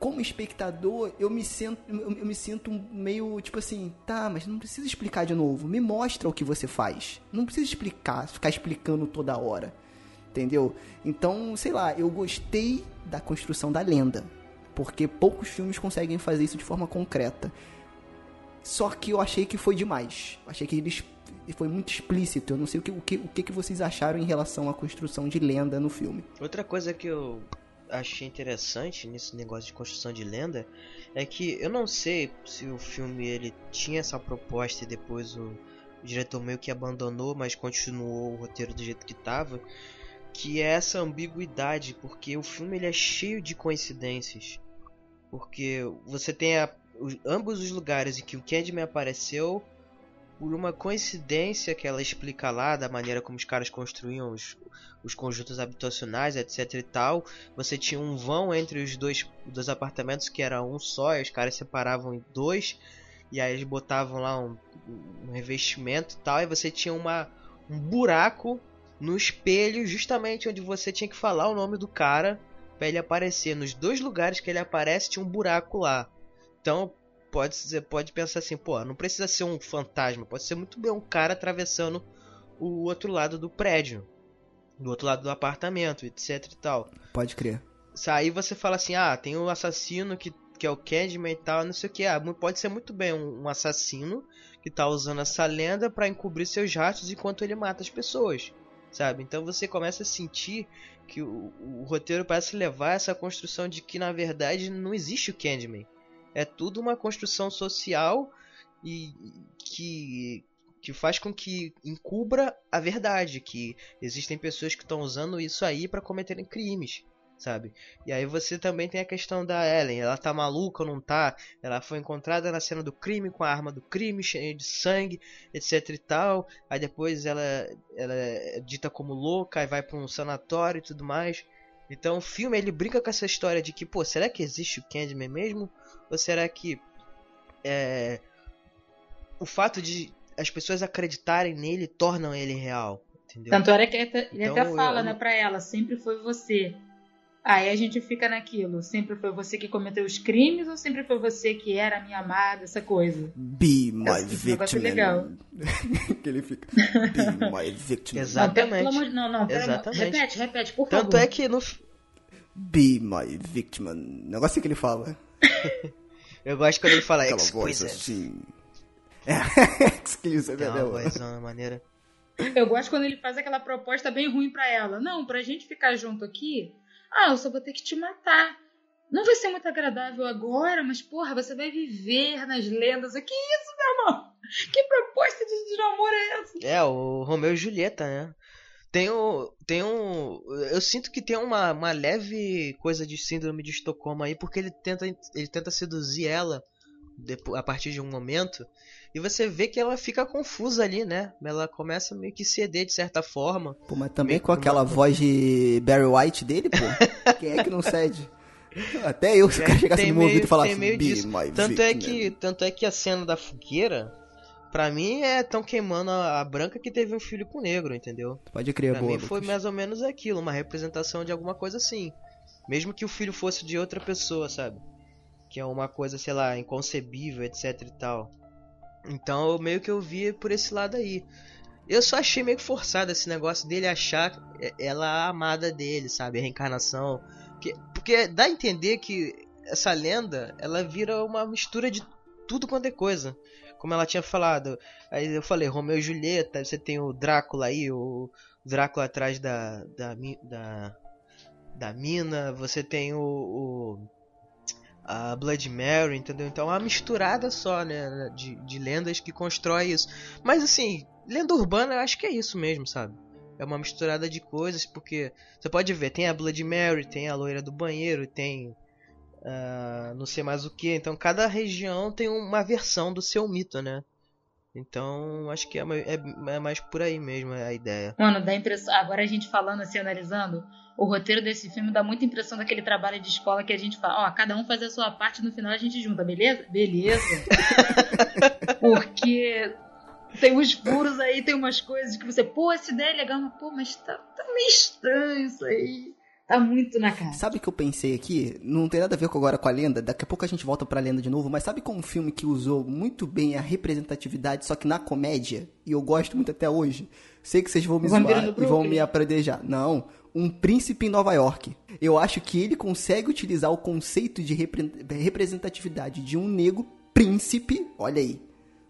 como espectador, eu me sinto, eu, me sinto meio tipo assim, tá, mas não precisa explicar de novo. Me mostra o que você faz. Não precisa explicar, ficar explicando toda hora. Entendeu? Então, sei lá, eu gostei da construção da lenda. Porque poucos filmes conseguem fazer isso de forma concreta. Só que eu achei que foi demais. Achei que eles foi muito explícito. Eu não sei o que, o que, o que vocês acharam em relação à construção de lenda no filme. Outra coisa que eu achei interessante nesse negócio de construção de lenda é que eu não sei se o filme ele tinha essa proposta e depois o, diretor meio que abandonou, mas continuou o roteiro do jeito que estava, que é essa ambiguidade, porque o filme ele é cheio de coincidências. Porque você tem a- os- ambos os lugares em que o Candyman apareceu, por uma coincidência que ela explica lá, da maneira como os caras construíam os, os conjuntos habitacionais, etc e tal, você tinha um vão entre os dois, dois apartamentos que era um só, e os caras separavam em dois, e aí eles botavam lá um, um revestimento e tal, e você tinha uma, um buraco no espelho, justamente onde você tinha que falar o nome do cara pra ele aparecer. Nos dois lugares que ele aparece tinha um buraco lá. Então pode você pode pensar assim, pô, não precisa ser um fantasma, pode ser muito bem um cara atravessando o outro lado do prédio, do outro lado do apartamento, etc e tal. Pode crer. Aí você fala assim, ah, tem um assassino que, que é o Candyman e tal, não sei o que. Ah, pode ser muito bem um, um assassino que tá usando essa lenda pra encobrir seus rastros enquanto ele mata as pessoas, sabe? Então você começa a sentir que o, o roteiro parece levar essa construção de que na verdade não existe o Candyman. É tudo uma construção social e que que faz com que encubra a verdade, que existem pessoas que estão usando isso aí pra cometerem crimes, sabe? E aí você também tem a questão da Ellen, ela tá maluca ou não tá? Ela foi encontrada na cena do crime com a arma do crime, cheia de sangue, etc e tal. Aí depois ela, ela é dita como louca e vai pra um sanatório e tudo mais. Então o filme ele brinca com essa história de que, pô, será que existe o Candyman mesmo? Ou será que é, o fato de as pessoas acreditarem nele tornam ele real? Entendeu? Tanto era que ele até, ele Então, até fala, eu- né, pra ela, sempre foi você. Aí a gente fica naquilo, sempre foi você que cometeu os crimes ou sempre foi você que era a minha amada, essa coisa? Be my Esse negócio victim. é legal. que ele fica. Be my victim. Exatamente. Não, pelo não, não, Exatamente. repete, repete, por Tanto favor. é que no, Be my victim. Negócio que ele fala. eu gosto quando ele fala Aquela voz exquisite. assim. É, exquisite, é uma verdade. vozona maneira. Eu gosto quando ele faz aquela proposta bem ruim pra ela. Não, pra gente ficar junto aqui, ah, eu só vou ter que te matar. Não vai ser muito agradável agora, mas porra, você vai viver nas lendas. Que isso, meu irmão? Que proposta de, namoro é essa? É, o Romeu e Julieta, né? Tem um. Tem um. Eu sinto que tem uma, uma leve coisa de síndrome de Estocolmo aí, porque ele tenta, ele tenta seduzir ela a partir de um momento. E você vê que ela fica confusa ali, né? Ela começa meio que ceder de certa forma. Pô, mas também Meio com que aquela uma- voz de Barry White dele, pô. Quem é que não cede? Até eu, se o cara chegasse no meu ouvido e falasse, meio disso. Tanto é, victim. que, tanto é que a cena da fogueira, pra mim, é tão queimando a, a branca que teve um filho com o negro, entendeu? Pode crer, Pra boa, mim foi Lucas. mais ou menos aquilo, uma representação de alguma coisa assim. Mesmo que o filho fosse de outra pessoa, sabe? Que é uma coisa, sei lá, inconcebível, etc e tal. Então, meio que eu vi por esse lado aí. Eu só achei meio que forçado esse negócio dele achar ela a amada dele, sabe? A reencarnação. Que- porque dá a entender que essa lenda, ela vira uma mistura de tudo quanto é coisa. Como ela tinha falado. Aí eu falei, Romeu e Julieta, você tem o Drácula aí, o Drácula atrás da, da, da, da mina, você tem o, o- a Blood Mary, entendeu? Então é uma misturada só, né, de, de lendas que constrói isso. Mas assim, lenda urbana eu acho que é isso mesmo, sabe? É uma misturada de coisas, porque você pode ver, tem a Blood Mary, tem a loira do banheiro, tem ah, não sei mais o que. Então cada região tem uma versão do seu mito, né? Então acho que é, é- é mais por aí mesmo a ideia. Mano, dá impressão. Agora a gente falando assim, analisando, o roteiro desse filme dá muita impressão daquele trabalho de escola que a gente fala, ó, cada um faz a sua parte no final a gente junta, beleza? Beleza. Porque tem uns furos aí, tem umas coisas que você, pô, essa ideia é legal, mas pô, mas tá, tá meio estranho isso aí. Tá muito na cara. Sabe o que eu pensei aqui? Não tem nada a ver com agora com a lenda. Daqui a pouco a gente volta pra lenda de novo. Mas sabe como um filme que usou muito bem a representatividade, só que na comédia? E eu gosto muito até hoje. Sei que vocês vão me Vampiro zoar e vão me apredejar. Não. Um príncipe em Nova York. Eu acho que ele consegue utilizar o conceito de repre- representatividade de um negro príncipe. Olha aí.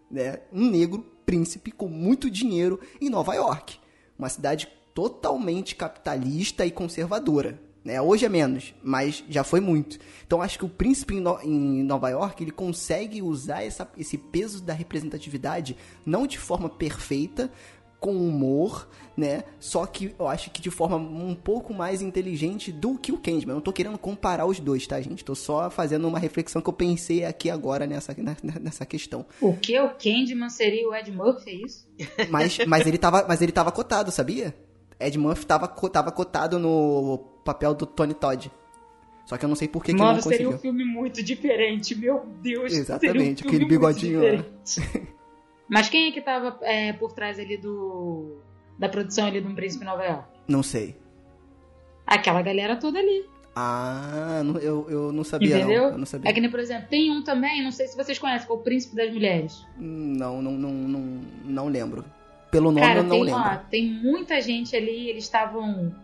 Né? Um negro príncipe com muito dinheiro em Nova York. Uma cidade totalmente capitalista e conservadora. Né? Hoje é menos, mas já foi muito. Então acho que o príncipe em, No- em Nova York ele consegue usar essa- esse peso da representatividade não de forma perfeita, com humor, né? Só que eu acho que de forma um pouco mais inteligente do que o Candyman. Eu não tô querendo comparar os dois, tá, gente? Tô só fazendo uma reflexão que eu pensei aqui agora nessa, nessa questão. O que? O Candyman seria o Ed Murphy, é isso? Mas, mas, ele, tava, mas ele tava cotado, sabia? Ed Murphy tava, tava cotado no papel do Tony Todd. Só que eu não sei por que, que ele não Mano, seria conseguiu. um filme muito diferente, meu Deus. Exatamente, um aquele bigodinho lá. Mas quem é que tava é, por trás ali do. da produção ali do Um Príncipe Nova York? Não sei. Aquela galera toda ali. Ah, não- eu, eu não sabia entendeu? não. Eu não sabia. É que nem, por exemplo, tem um também, não sei se vocês conhecem, que é o Príncipe das Mulheres. Não, não, não, não, não lembro. Pelo nome Cara, eu não tem, lembro. ó, tem muita gente ali, eles estavam.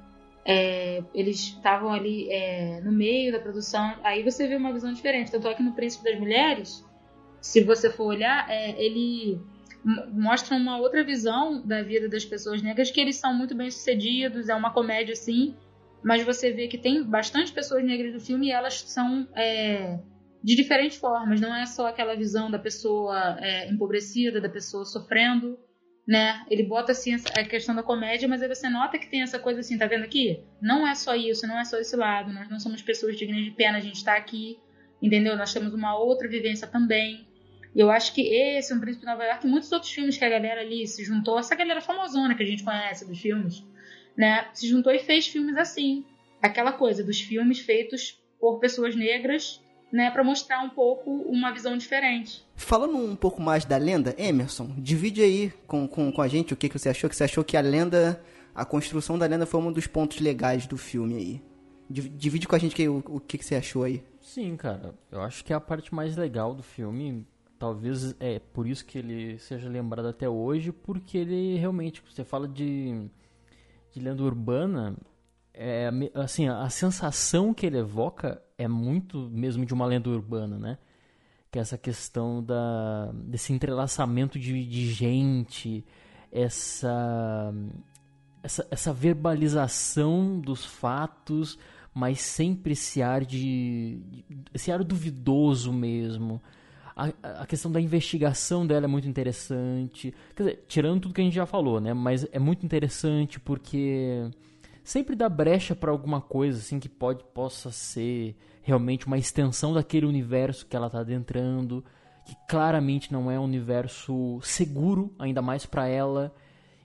é, eles estavam ali é, no meio da produção. Aí você vê uma visão diferente. Tanto é que no Príncipe das Mulheres, se você for olhar, é, ele mostra uma outra visão da vida das pessoas negras, que eles são muito bem sucedidos, é uma comédia assim. Mas você vê que tem bastante pessoas negras no filme e elas são é, de diferentes formas. Não é só aquela visão da pessoa é, empobrecida, da pessoa sofrendo né? Ele bota assim a questão da comédia, mas aí você nota que tem essa coisa assim, tá vendo aqui? Não é só isso, não é só esse lado. Nós não somos pessoas dignas de pena, a gente tá aqui, entendeu? Nós temos uma outra vivência também. E eu acho que esse é um Príncipe de Nova York e muitos outros filmes que a galera ali se juntou, essa galera famosona que a gente conhece dos filmes, né? Se juntou e fez filmes assim. Aquela coisa dos filmes feitos por pessoas negras, né? Pra mostrar um pouco uma visão diferente. Falando um pouco mais da lenda, Emerson, divide aí com, com, com a gente o que, que você achou. Que você achou que a lenda, a construção da lenda foi um dos pontos legais do filme aí. Div- Divide com a gente que- o, o que, que você achou aí. Sim, cara. Eu acho que é a parte mais legal do filme. Talvez é por isso que ele seja lembrado até hoje, porque ele realmente, você fala de, de lenda urbana, é, assim, a sensação que ele evoca é muito mesmo de uma lenda urbana, né? Que é essa questão da, desse entrelaçamento de, de gente, essa, essa, essa verbalização dos fatos, mas sempre esse ar de. de- esse ar duvidoso mesmo. A, a questão da investigação dela é muito interessante. Quer dizer, tirando tudo que a gente já falou, né? Mas é muito interessante porque sempre dá brecha para alguma coisa assim que pode possa ser realmente uma extensão daquele universo que ela está adentrando, que claramente não é um universo seguro, ainda mais para ela.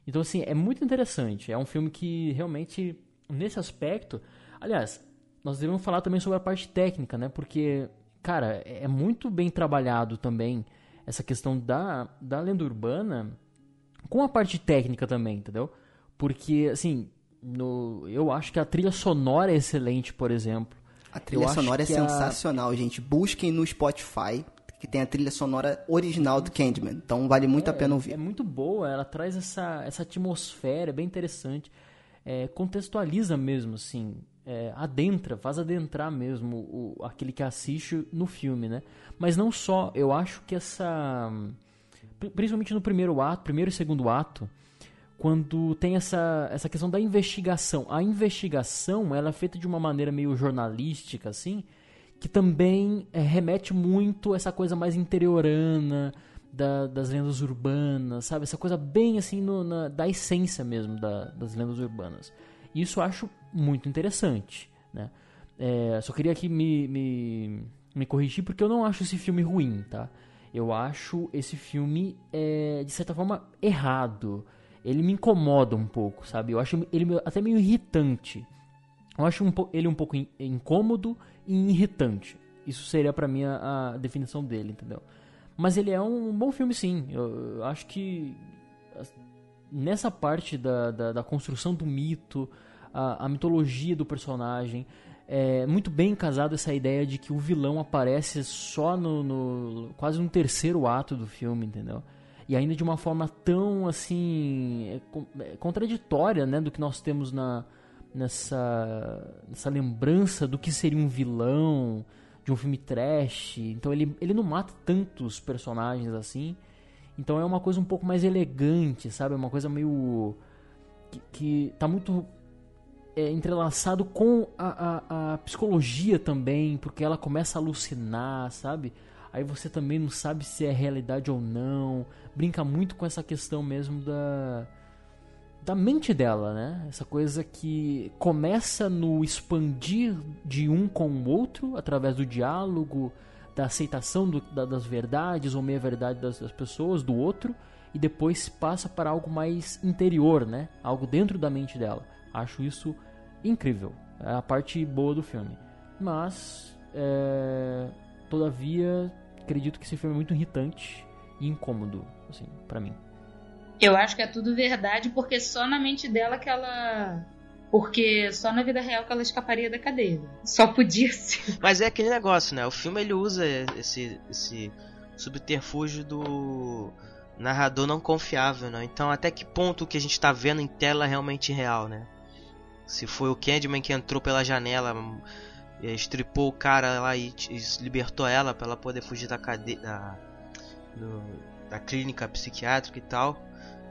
Então assim, é muito interessante. É um filme que realmente nesse aspecto, aliás, nós devemos falar também sobre a parte técnica, né? Porque cara, é muito bem trabalhado também essa questão da da lenda urbana com a parte técnica também, entendeu? Porque, assim, no, eu acho que a trilha sonora é excelente, por exemplo. A trilha Eu sonora é que a- sensacional, gente. Busquem no Spotify, que tem a trilha sonora original do Candyman. Então vale muito a pena É ouvir. muito boa, ela traz essa, essa atmosfera, é bem interessante. É, contextualiza mesmo, assim, é, adentra, faz adentrar mesmo o, aquele que assiste no filme, né? Mas não só, eu acho que essa. pri- Principalmente no primeiro ato, primeiro e segundo ato, quando tem essa, essa questão da investigação. A investigação ela é feita de uma maneira meio jornalística, assim, que também é, remete muito a essa coisa mais interiorana da- das lendas urbanas, sabe? Essa coisa bem assim no- na- da essência mesmo da- das lendas urbanas. Isso eu acho muito interessante, né? É, só queria aqui me, me, me corrigir porque eu não acho esse filme ruim, tá? Eu acho esse filme, é, de certa forma, errado. Ele me incomoda um pouco, sabe? Eu acho ele até meio irritante. Eu acho um ele um pouco in- incômodo e irritante. Isso seria pra mim a, a definição dele, entendeu? Mas ele é um bom filme, sim. Eu, eu acho que nessa parte da, da, da construção do mito, a, a mitologia do personagem, é muito bem casado essa ideia de que o vilão aparece só no, no- quase no terceiro ato do filme, entendeu? E ainda de uma forma tão assim con- é, contraditória, né, do que nós temos na nessa nessa lembrança do que seria um vilão de um filme trash. Então ele ele não mata tantos personagens assim. Então é uma coisa um pouco mais elegante, sabe? É uma coisa meio que, que tá muito é, entrelaçado com a, a, a psicologia também, porque ela começa a alucinar, sabe? Aí você também não sabe se é realidade ou não. Brinca muito com essa questão mesmo da, da mente dela, né? Essa coisa que começa no expandir de um com o outro através do diálogo, da aceitação do, da, das verdades ou meia-verdade das, das, pessoas, do outro, e depois passa para algo mais interior, né? Algo dentro da mente dela. Acho isso incrível. É a parte boa do filme. Mas, é, todavia, acredito que esse filme é muito irritante e incômodo, assim, para mim. Eu acho que é tudo verdade, porque só na mente dela que ela. Porque só na vida real que ela escaparia da cadeia. Só podia ser. Mas é aquele negócio, né? O filme ele usa esse, esse subterfúgio do narrador não confiável, né? Então até que ponto o que a gente tá vendo em tela é realmente real, né? Se foi o Candyman que entrou pela janela, estripou o cara lá e, e libertou ela para ela poder fugir da cadeia. Da, do, da clínica psiquiátrica e tal.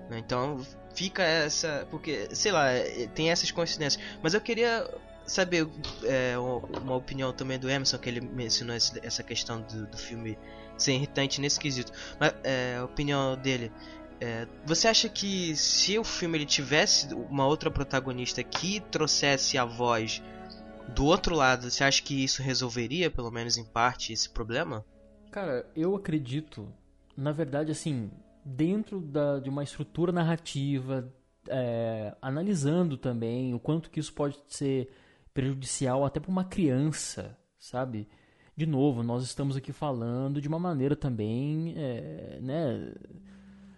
Né? Então fica essa. Porque, sei lá, é, tem essas coincidências. Mas eu queria saber é, uma opinião também do Emerson, que ele mencionou essa questão do, do filme ser irritante nesse quesito. Mas é, a opinião dele. É, você acha que se o filme ele tivesse uma outra protagonista que trouxesse a voz do outro lado, você acha que isso resolveria, pelo menos em parte, esse problema? Cara, eu acredito, na verdade, assim, dentro da, de uma estrutura narrativa, é, analisando também o quanto que isso pode ser prejudicial até para uma criança, sabe? De novo, nós estamos aqui falando de uma maneira também, é, né,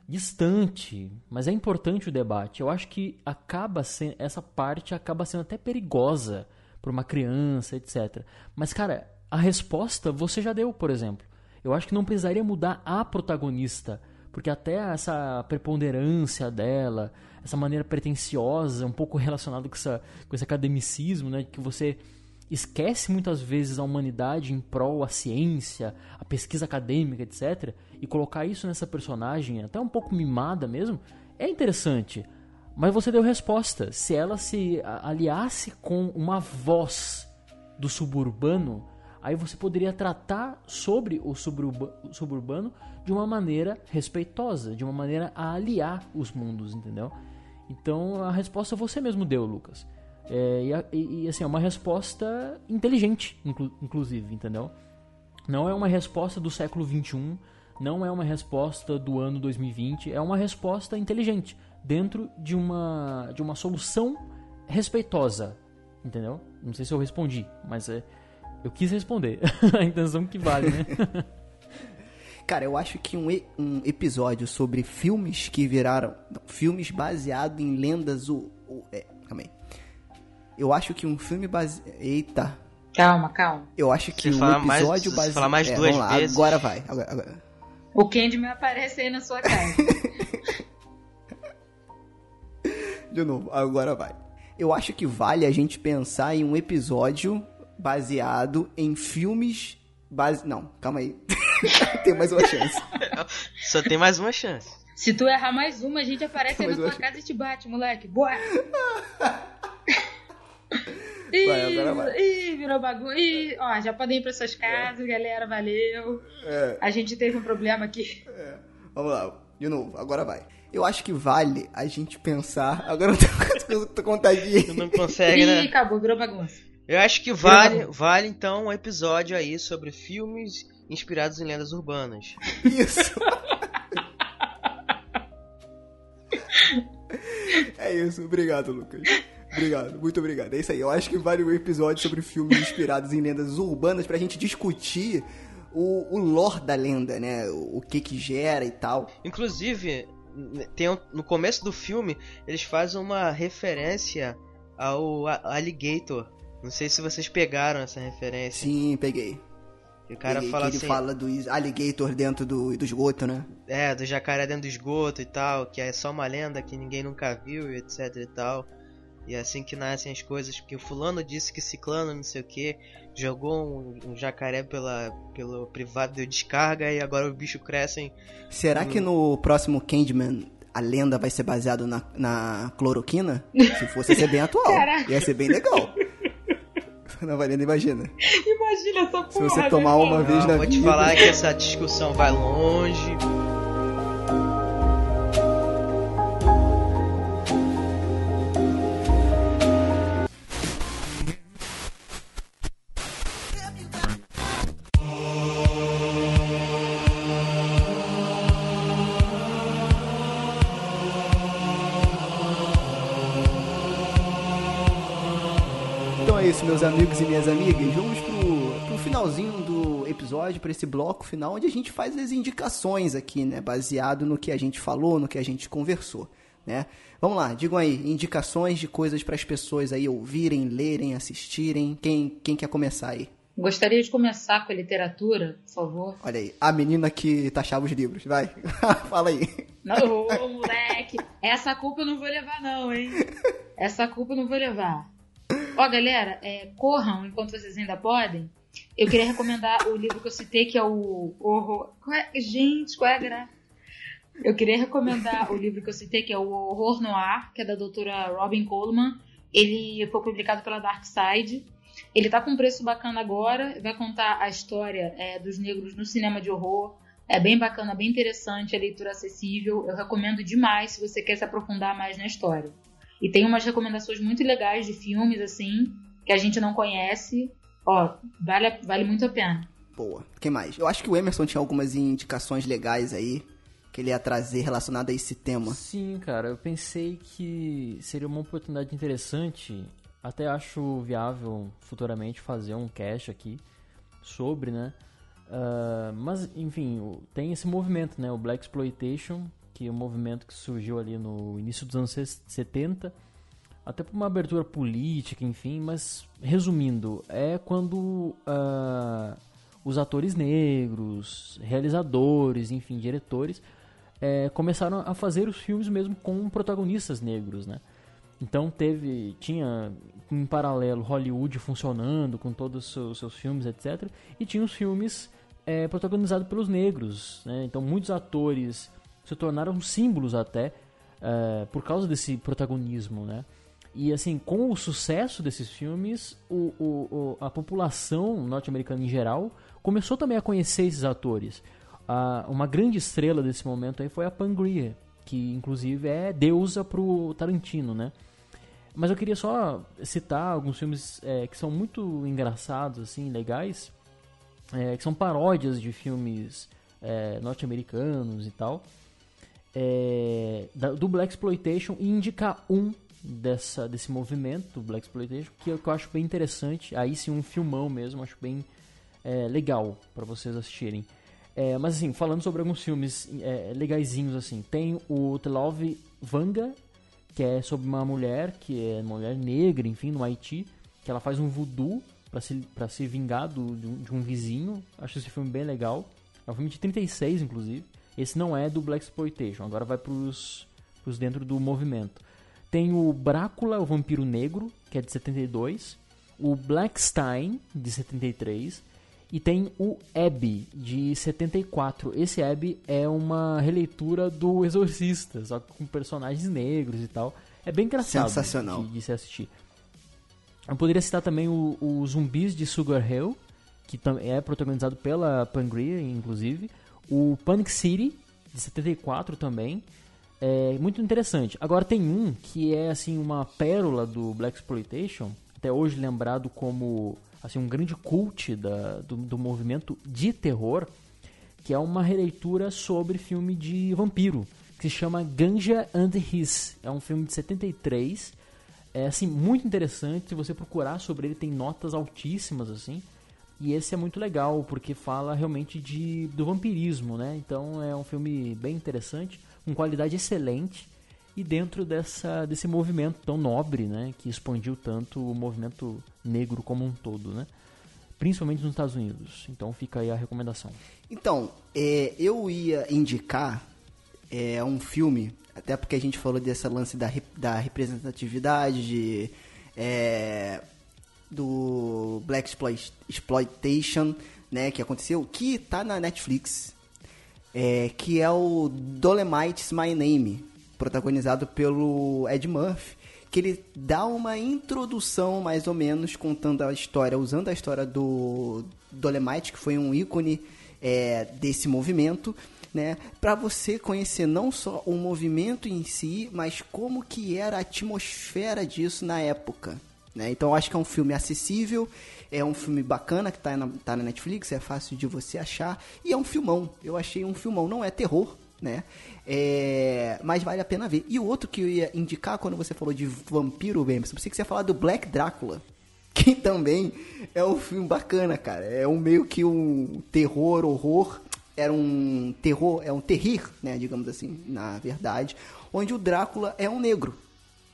distante, mas é importante o debate. Eu acho que acaba sendo, essa parte acaba sendo até perigosa para uma criança, etc. Mas cara, a resposta você já deu, por exemplo. Eu acho que não precisaria mudar a protagonista porque até essa preponderância dela, essa maneira pretensiosa, um pouco relacionada com, essa, com esse academicismo, né, que você esquece muitas vezes a humanidade em prol a ciência, a pesquisa acadêmica, etc, e colocar isso nessa personagem, até um pouco mimada mesmo, é interessante. Mas você deu resposta. Se ela se aliasse com uma voz do suburbano, aí você poderia tratar sobre o suburbano de uma maneira respeitosa, de uma maneira a aliar os mundos, entendeu? Então a resposta você mesmo deu, Lucas. É, e, e, assim, é uma resposta inteligente, inclu inclusive, entendeu? Não é uma resposta do século XXI, não é uma resposta do ano 2020, é uma resposta inteligente, dentro de uma, de uma solução respeitosa, entendeu? Não sei se eu respondi, mas é, eu quis responder. a intenção que vale, né? Cara, eu acho que um, um episódio sobre filmes que viraram. Não, filmes baseados em lendas. O, o, é, calma aí. Eu acho que um filme baseado. Eita. Calma, calma. Eu acho que um episódio baseado. falar mais é, duas lá, vezes. Agora vai. Agora, agora. O Candyman aparece aí na sua casa. De novo, agora vai. Eu acho que vale a gente pensar em um episódio baseado em filmes base. Não, calma aí. tem mais uma chance. Só tem mais uma chance. Se tu errar mais uma, a gente aparece aí na tua casa e te bate, moleque. Boa! Ih, vai, virou bagunça. Ih, ó, já podem ir para suas casas, é. galera, valeu. É. A gente teve um problema aqui. É. Vamos lá, de novo, agora vai. Eu acho que vale a gente pensar. Agora eu tô, tô contadinho. Tu não consegue, né? Ih, acabou, virou bagunça. Eu acho que vale, vale então um episódio aí sobre filmes inspirados em lendas urbanas. Isso. é isso, obrigado, Lucas. Obrigado, muito obrigado. É isso aí. Eu acho que vale um episódio sobre filmes inspirados em lendas urbanas pra gente discutir o, o lore da lenda, né? O, o que que gera e tal. Inclusive, tem no começo do filme, eles fazem uma referência ao Alligator. Não sei se vocês pegaram essa referência. Sim, peguei. E o cara peguei, fala que assim. Ele fala do alligator dentro do, do esgoto, né? É, do jacaré dentro do esgoto e tal, que é só uma lenda que ninguém nunca viu e etc e tal. E é assim que nascem as coisas, porque o fulano disse que ciclano não sei o que, jogou um, um, jacaré pela, pelo privado deu descarga e agora o bicho cresce. Será que no próximo Candyman a lenda vai ser baseada na, na cloroquina? Se fosse, ia ser bem atual. Caraca. Ia ser bem legal. Na Valenda, imagina. Imagina essa porra. Se você tomar uma não, vez na vou vida. Vou te falar que essa discussão vai longe. Meus amigos e minhas amigas. Vamos pro, pro finalzinho do episódio, para esse bloco final, onde a gente faz as indicações aqui, né? Baseado no que a gente falou, no que a gente conversou, né? Vamos lá, digam aí, indicações de coisas para as pessoas aí ouvirem, lerem, assistirem. Quem, quem quer começar aí? Gostaria de começar com a literatura, por favor. Olha aí, a menina que taxava os livros, vai. Fala aí. Não, ô, moleque. Essa culpa eu não vou levar, não, hein? Essa culpa eu não vou levar. Ó, galera, é, corram enquanto vocês ainda podem. Eu queria recomendar o livro que eu citei, que é o Horror. Qual é? Gente, qual é a graça? Eu queria recomendar o livro que eu citei, que é o Horror Noir, que é da doutora Robin Coleman. Ele foi publicado pela Dark Side. Ele tá com um preço bacana agora, vai contar a história é, dos negros no cinema de horror. É bem bacana, bem interessante, é leitura acessível. Eu recomendo demais se você quer se aprofundar mais na história. E tem umas recomendações muito legais de filmes, assim, que a gente não conhece. Ó, vale, vale muito a pena. Boa. Quem mais? Eu acho que o Emerson tinha algumas indicações legais aí que ele ia trazer relacionado a esse tema. Sim, cara, eu pensei que seria uma oportunidade interessante. Até acho viável futuramente fazer um cast aqui sobre, né? Uh, mas, enfim, tem esse movimento, né? O Black Exploitation, que é um movimento que surgiu ali no início dos anos 70, até por uma abertura política, enfim, mas resumindo, é quando uh, os atores negros, realizadores, enfim, diretores, é, começaram a fazer os filmes mesmo com protagonistas negros, né? Então teve, tinha em paralelo Hollywood funcionando com todos os seus, filmes, etc. E tinha os filmes é, protagonizados pelos negros, né? Então muitos atores se tornaram símbolos até é, por causa desse protagonismo, né? E assim, com o sucesso desses filmes, o, o, o, a população norte-americana em geral começou também a conhecer esses atores. Ah, uma grande estrela desse momento aí foi a Pangria, que inclusive é deusa pro Tarantino, né? Mas eu queria só citar alguns filmes é, que são muito engraçados, assim, legais, é, que são paródias de filmes é, norte-americanos e tal, é, da, do Black Exploitation e indicar um dessa, desse movimento do Black Exploitation que eu, que eu acho bem interessante. Aí sim, um filmão mesmo, acho bem é, legal para vocês assistirem. É, mas assim, falando sobre alguns filmes é, legaisinhos assim, tem o The Love Vanga, que é sobre uma mulher, que é mulher negra, enfim, no Haiti, que ela faz um voodoo para se, pra se vingar do, de, um, de um vizinho. Acho esse filme bem legal. É um filme de 36, inclusive. Esse não é do Black Exploitation, agora vai pros, pros dentro do movimento. Tem o Brácula, o Vampiro Negro, que é de 72. O Blackstein, de 73. E tem o Abby, de 74. Esse Abby é uma releitura do Exorcista, só com personagens negros e tal. É bem engraçado Sensacional. De, de se assistir. Eu poderia citar também o, o Zumbis de Sugar Hill, que é protagonizado pela Pangria, inclusive. O Panic City, de 74 também. É muito interessante. Agora tem um que é assim uma pérola do Black Exploitation, até hoje lembrado como assim um grande cult da, do, do movimento de terror, que é uma releitura sobre filme de vampiro, que se chama Ganja and His. É um filme de 73. É assim muito interessante, se você procurar sobre ele tem notas altíssimas assim. E esse é muito legal porque fala realmente de do vampirismo, né? Então é um filme bem interessante, com qualidade excelente e dentro dessa, desse movimento tão nobre, né, que expandiu tanto o movimento negro como um todo, né, principalmente nos Estados Unidos. Então fica aí a recomendação. Então, é, eu ia indicar é, um filme, até porque a gente falou desse lance da, da representatividade, de, é, do Black Exploitation, né, que aconteceu, que tá na Netflix, é, que é o Dolemite's My Name, protagonizado pelo Ed Murphy, que ele dá uma introdução mais ou menos contando a história, usando a história do Dolemite, que foi um ícone é, desse movimento, né, para você conhecer não só o movimento em si, mas como que era a atmosfera disso na época. Né? Então acho que é um filme acessível, é um filme bacana que está na, tá na Netflix, é fácil de você achar, e é um filmão. Eu achei um filmão, não é terror, né? É, mas vale a pena ver. E o outro que eu ia indicar quando você falou de vampiro, Emerson, pensei que você ia falar do Black Drácula. que também é um filme bacana, cara. É um meio que um terror, horror. Era um terror, é um terrir, né, digamos assim, na verdade, onde o Drácula é um negro,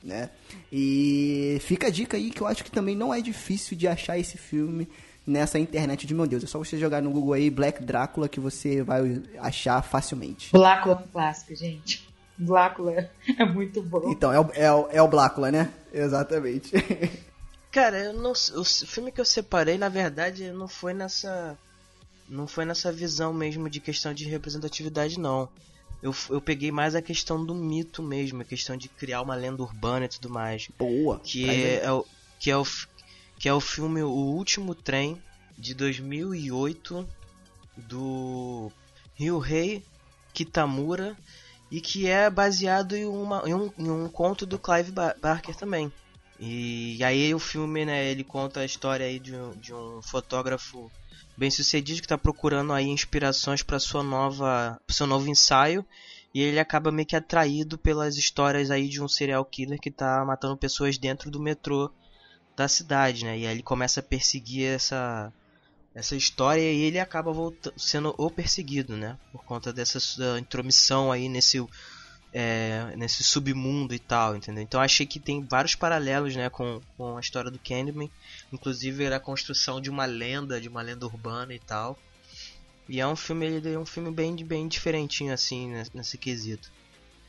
né? E fica a dica aí que eu acho que também não é difícil de achar esse filme nessa internet de meu Deus. É só você jogar no Google aí Black Drácula que você vai achar facilmente. Blácula é um clássico, gente. Blácula é muito bom. Então, é o, é o, é o Blácula, né? Exatamente. Cara, eu não, o filme que eu separei, na verdade, não foi nessa. Não foi nessa visão mesmo de questão de representatividade, não. Eu, eu peguei mais a questão do mito mesmo, a questão de criar uma lenda urbana e tudo mais. Boa. Que é, é o, que, é o, que é o filme O Último Trem, de 2008, do Ryuhei Kitamura, e que é baseado em, uma, em, um, em um conto do Clive Ba- Barker também. E, aí o filme, né, ele conta a história aí de, de um fotógrafo bem sucedido que está procurando aí inspirações para sua nova, seu novo ensaio e ele acaba meio que atraído pelas histórias aí de um serial killer que tá matando pessoas dentro do metrô da cidade, né? E aí ele começa a perseguir essa essa história e ele acaba volta- sendo o perseguido, né? Por conta dessa intromissão aí nesse é, nesse submundo e tal, entendeu? Então achei que tem vários paralelos, né, com, com a história do Candyman, inclusive a construção de uma lenda, de uma lenda urbana e tal. E é um filme, ele é um filme bem, bem diferentinho assim nesse, nesse quesito.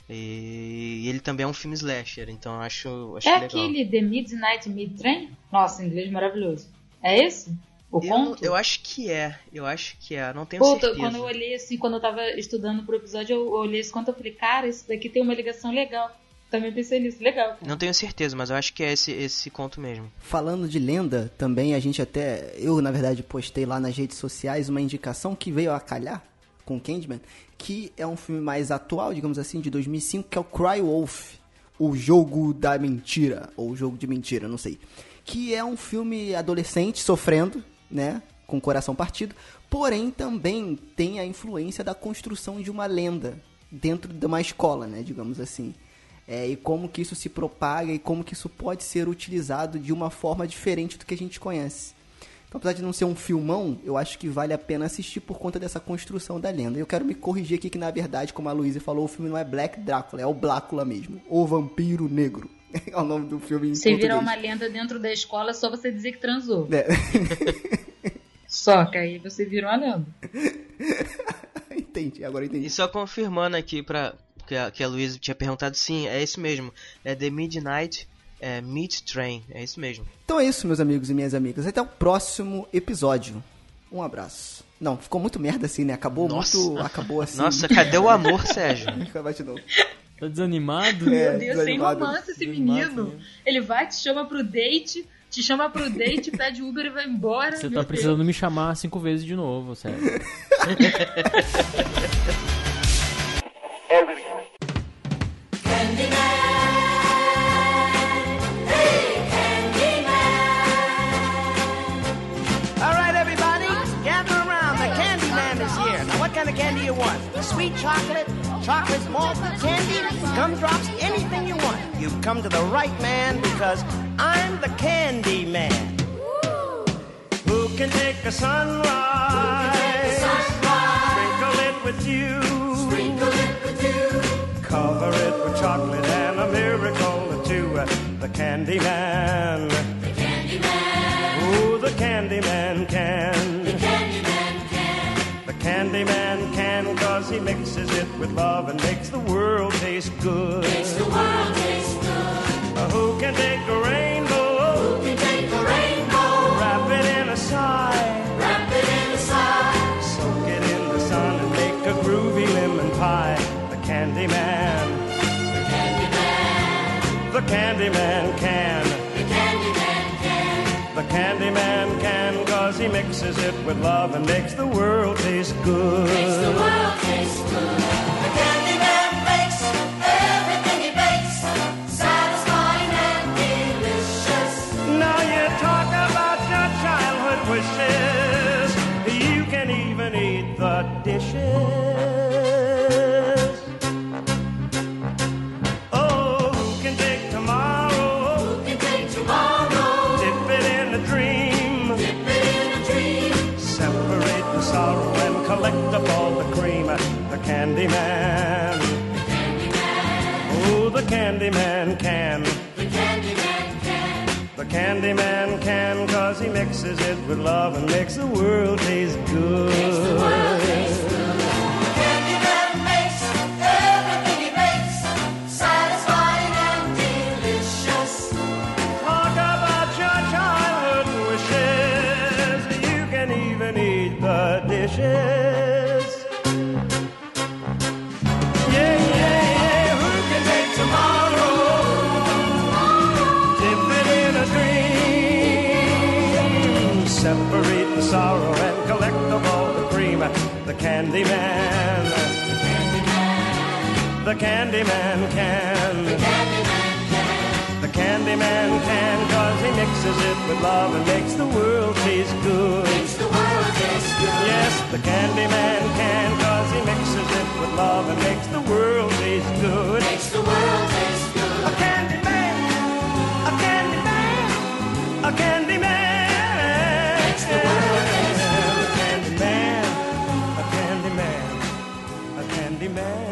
E ele também é um filme slasher, então eu acho, acho É legal. aquele The Midnight Mid Train? Nossa, inglês maravilhoso. É esse? O Eu, conto? eu acho que é, eu acho que é, não tenho Puta, certeza. quando eu olhei assim, quando eu tava estudando pro episódio, eu olhei esse conto e falei, cara, isso daqui tem uma ligação legal. Também pensei nisso, legal. Cara. Não tenho certeza, mas eu acho que é esse, esse conto mesmo. Falando de lenda, também a gente até. Eu, na verdade, postei lá nas redes sociais uma indicação que veio a calhar com Candyman, que é um filme mais atual, digamos assim, de 2005, que é o Cry Wolf O Jogo da Mentira, ou O Jogo de Mentira, não sei. Que é um filme adolescente sofrendo, né? Com o coração partido, porém também tem a influência da construção de uma lenda dentro de uma escola, né? Digamos assim. É, e como que isso se propaga e como que isso pode ser utilizado de uma forma diferente do que a gente conhece. Então, apesar de não ser um filmão, eu acho que vale a pena assistir por conta dessa construção da lenda. Eu quero me corrigir aqui que, na verdade, como a Luísa falou, o filme não é Black Drácula, é o Blácula mesmo. O Vampiro Negro. É o nome do filme em Você português. uma lenda dentro da escola, é só você dizer que transou. É. Só que aí você vira uma lenda. entendi, agora entendi. E só confirmando aqui pra. Que a, que a Luísa tinha perguntado, sim, é isso mesmo. É The Midnight é, Meat Train, é isso mesmo. Então é isso, meus amigos e minhas amigas. Até o próximo episódio. Um abraço. Não, ficou muito merda assim, né? Acabou Nossa. muito. Acabou assim. Nossa, cadê o amor, Sérgio? Vai de novo. Tá desanimado? É. Meu Deus, sem romance esse Desanimado menino. mesmo. Ele vai, te chama pro date, te chama pro date, pede Uber e vai embora. Você tá precisando me chamar cinco vezes de novo, sério. All right, everybody, gather around. The candy man is here. Now, what kind of candy you want? Sweet chocolate, chocolate malt candy, gumdrops, anything you want. You've come to the right man because I'm the candy man. Who can take a sunrise? Sprinkle it with dew. Cover it with chocolate and a miracle or two. The candy man. Ooh, the Candyman can. Candyman can, cause he mixes it with love and makes the world taste good. Makes the world taste good. Uh, who can take a rainbow? Who can take a rainbow? Wrap it in a sigh. Wrap it in a sigh. Soak it in the sun and make a groovy lemon pie. The Candyman. The Candyman. The Candyman can. Candyman can, cause he mixes it with love and makes the world taste good. Makes the world taste good. Candyman can. The Candyman can. The Candyman can, cause he mixes it with love and makes the world taste good. Candyman The Candy Man. The Candy Man can. The Candy Man can. The Candy Man can, cause he mixes it with love and makes the world taste good. Makes the world taste good. Yes, the Candy Man can, cause he mixes it with love and makes the world taste good. Makes the world taste good. A Candy Man. A Candy Man. A Candy Man. Makes the world man.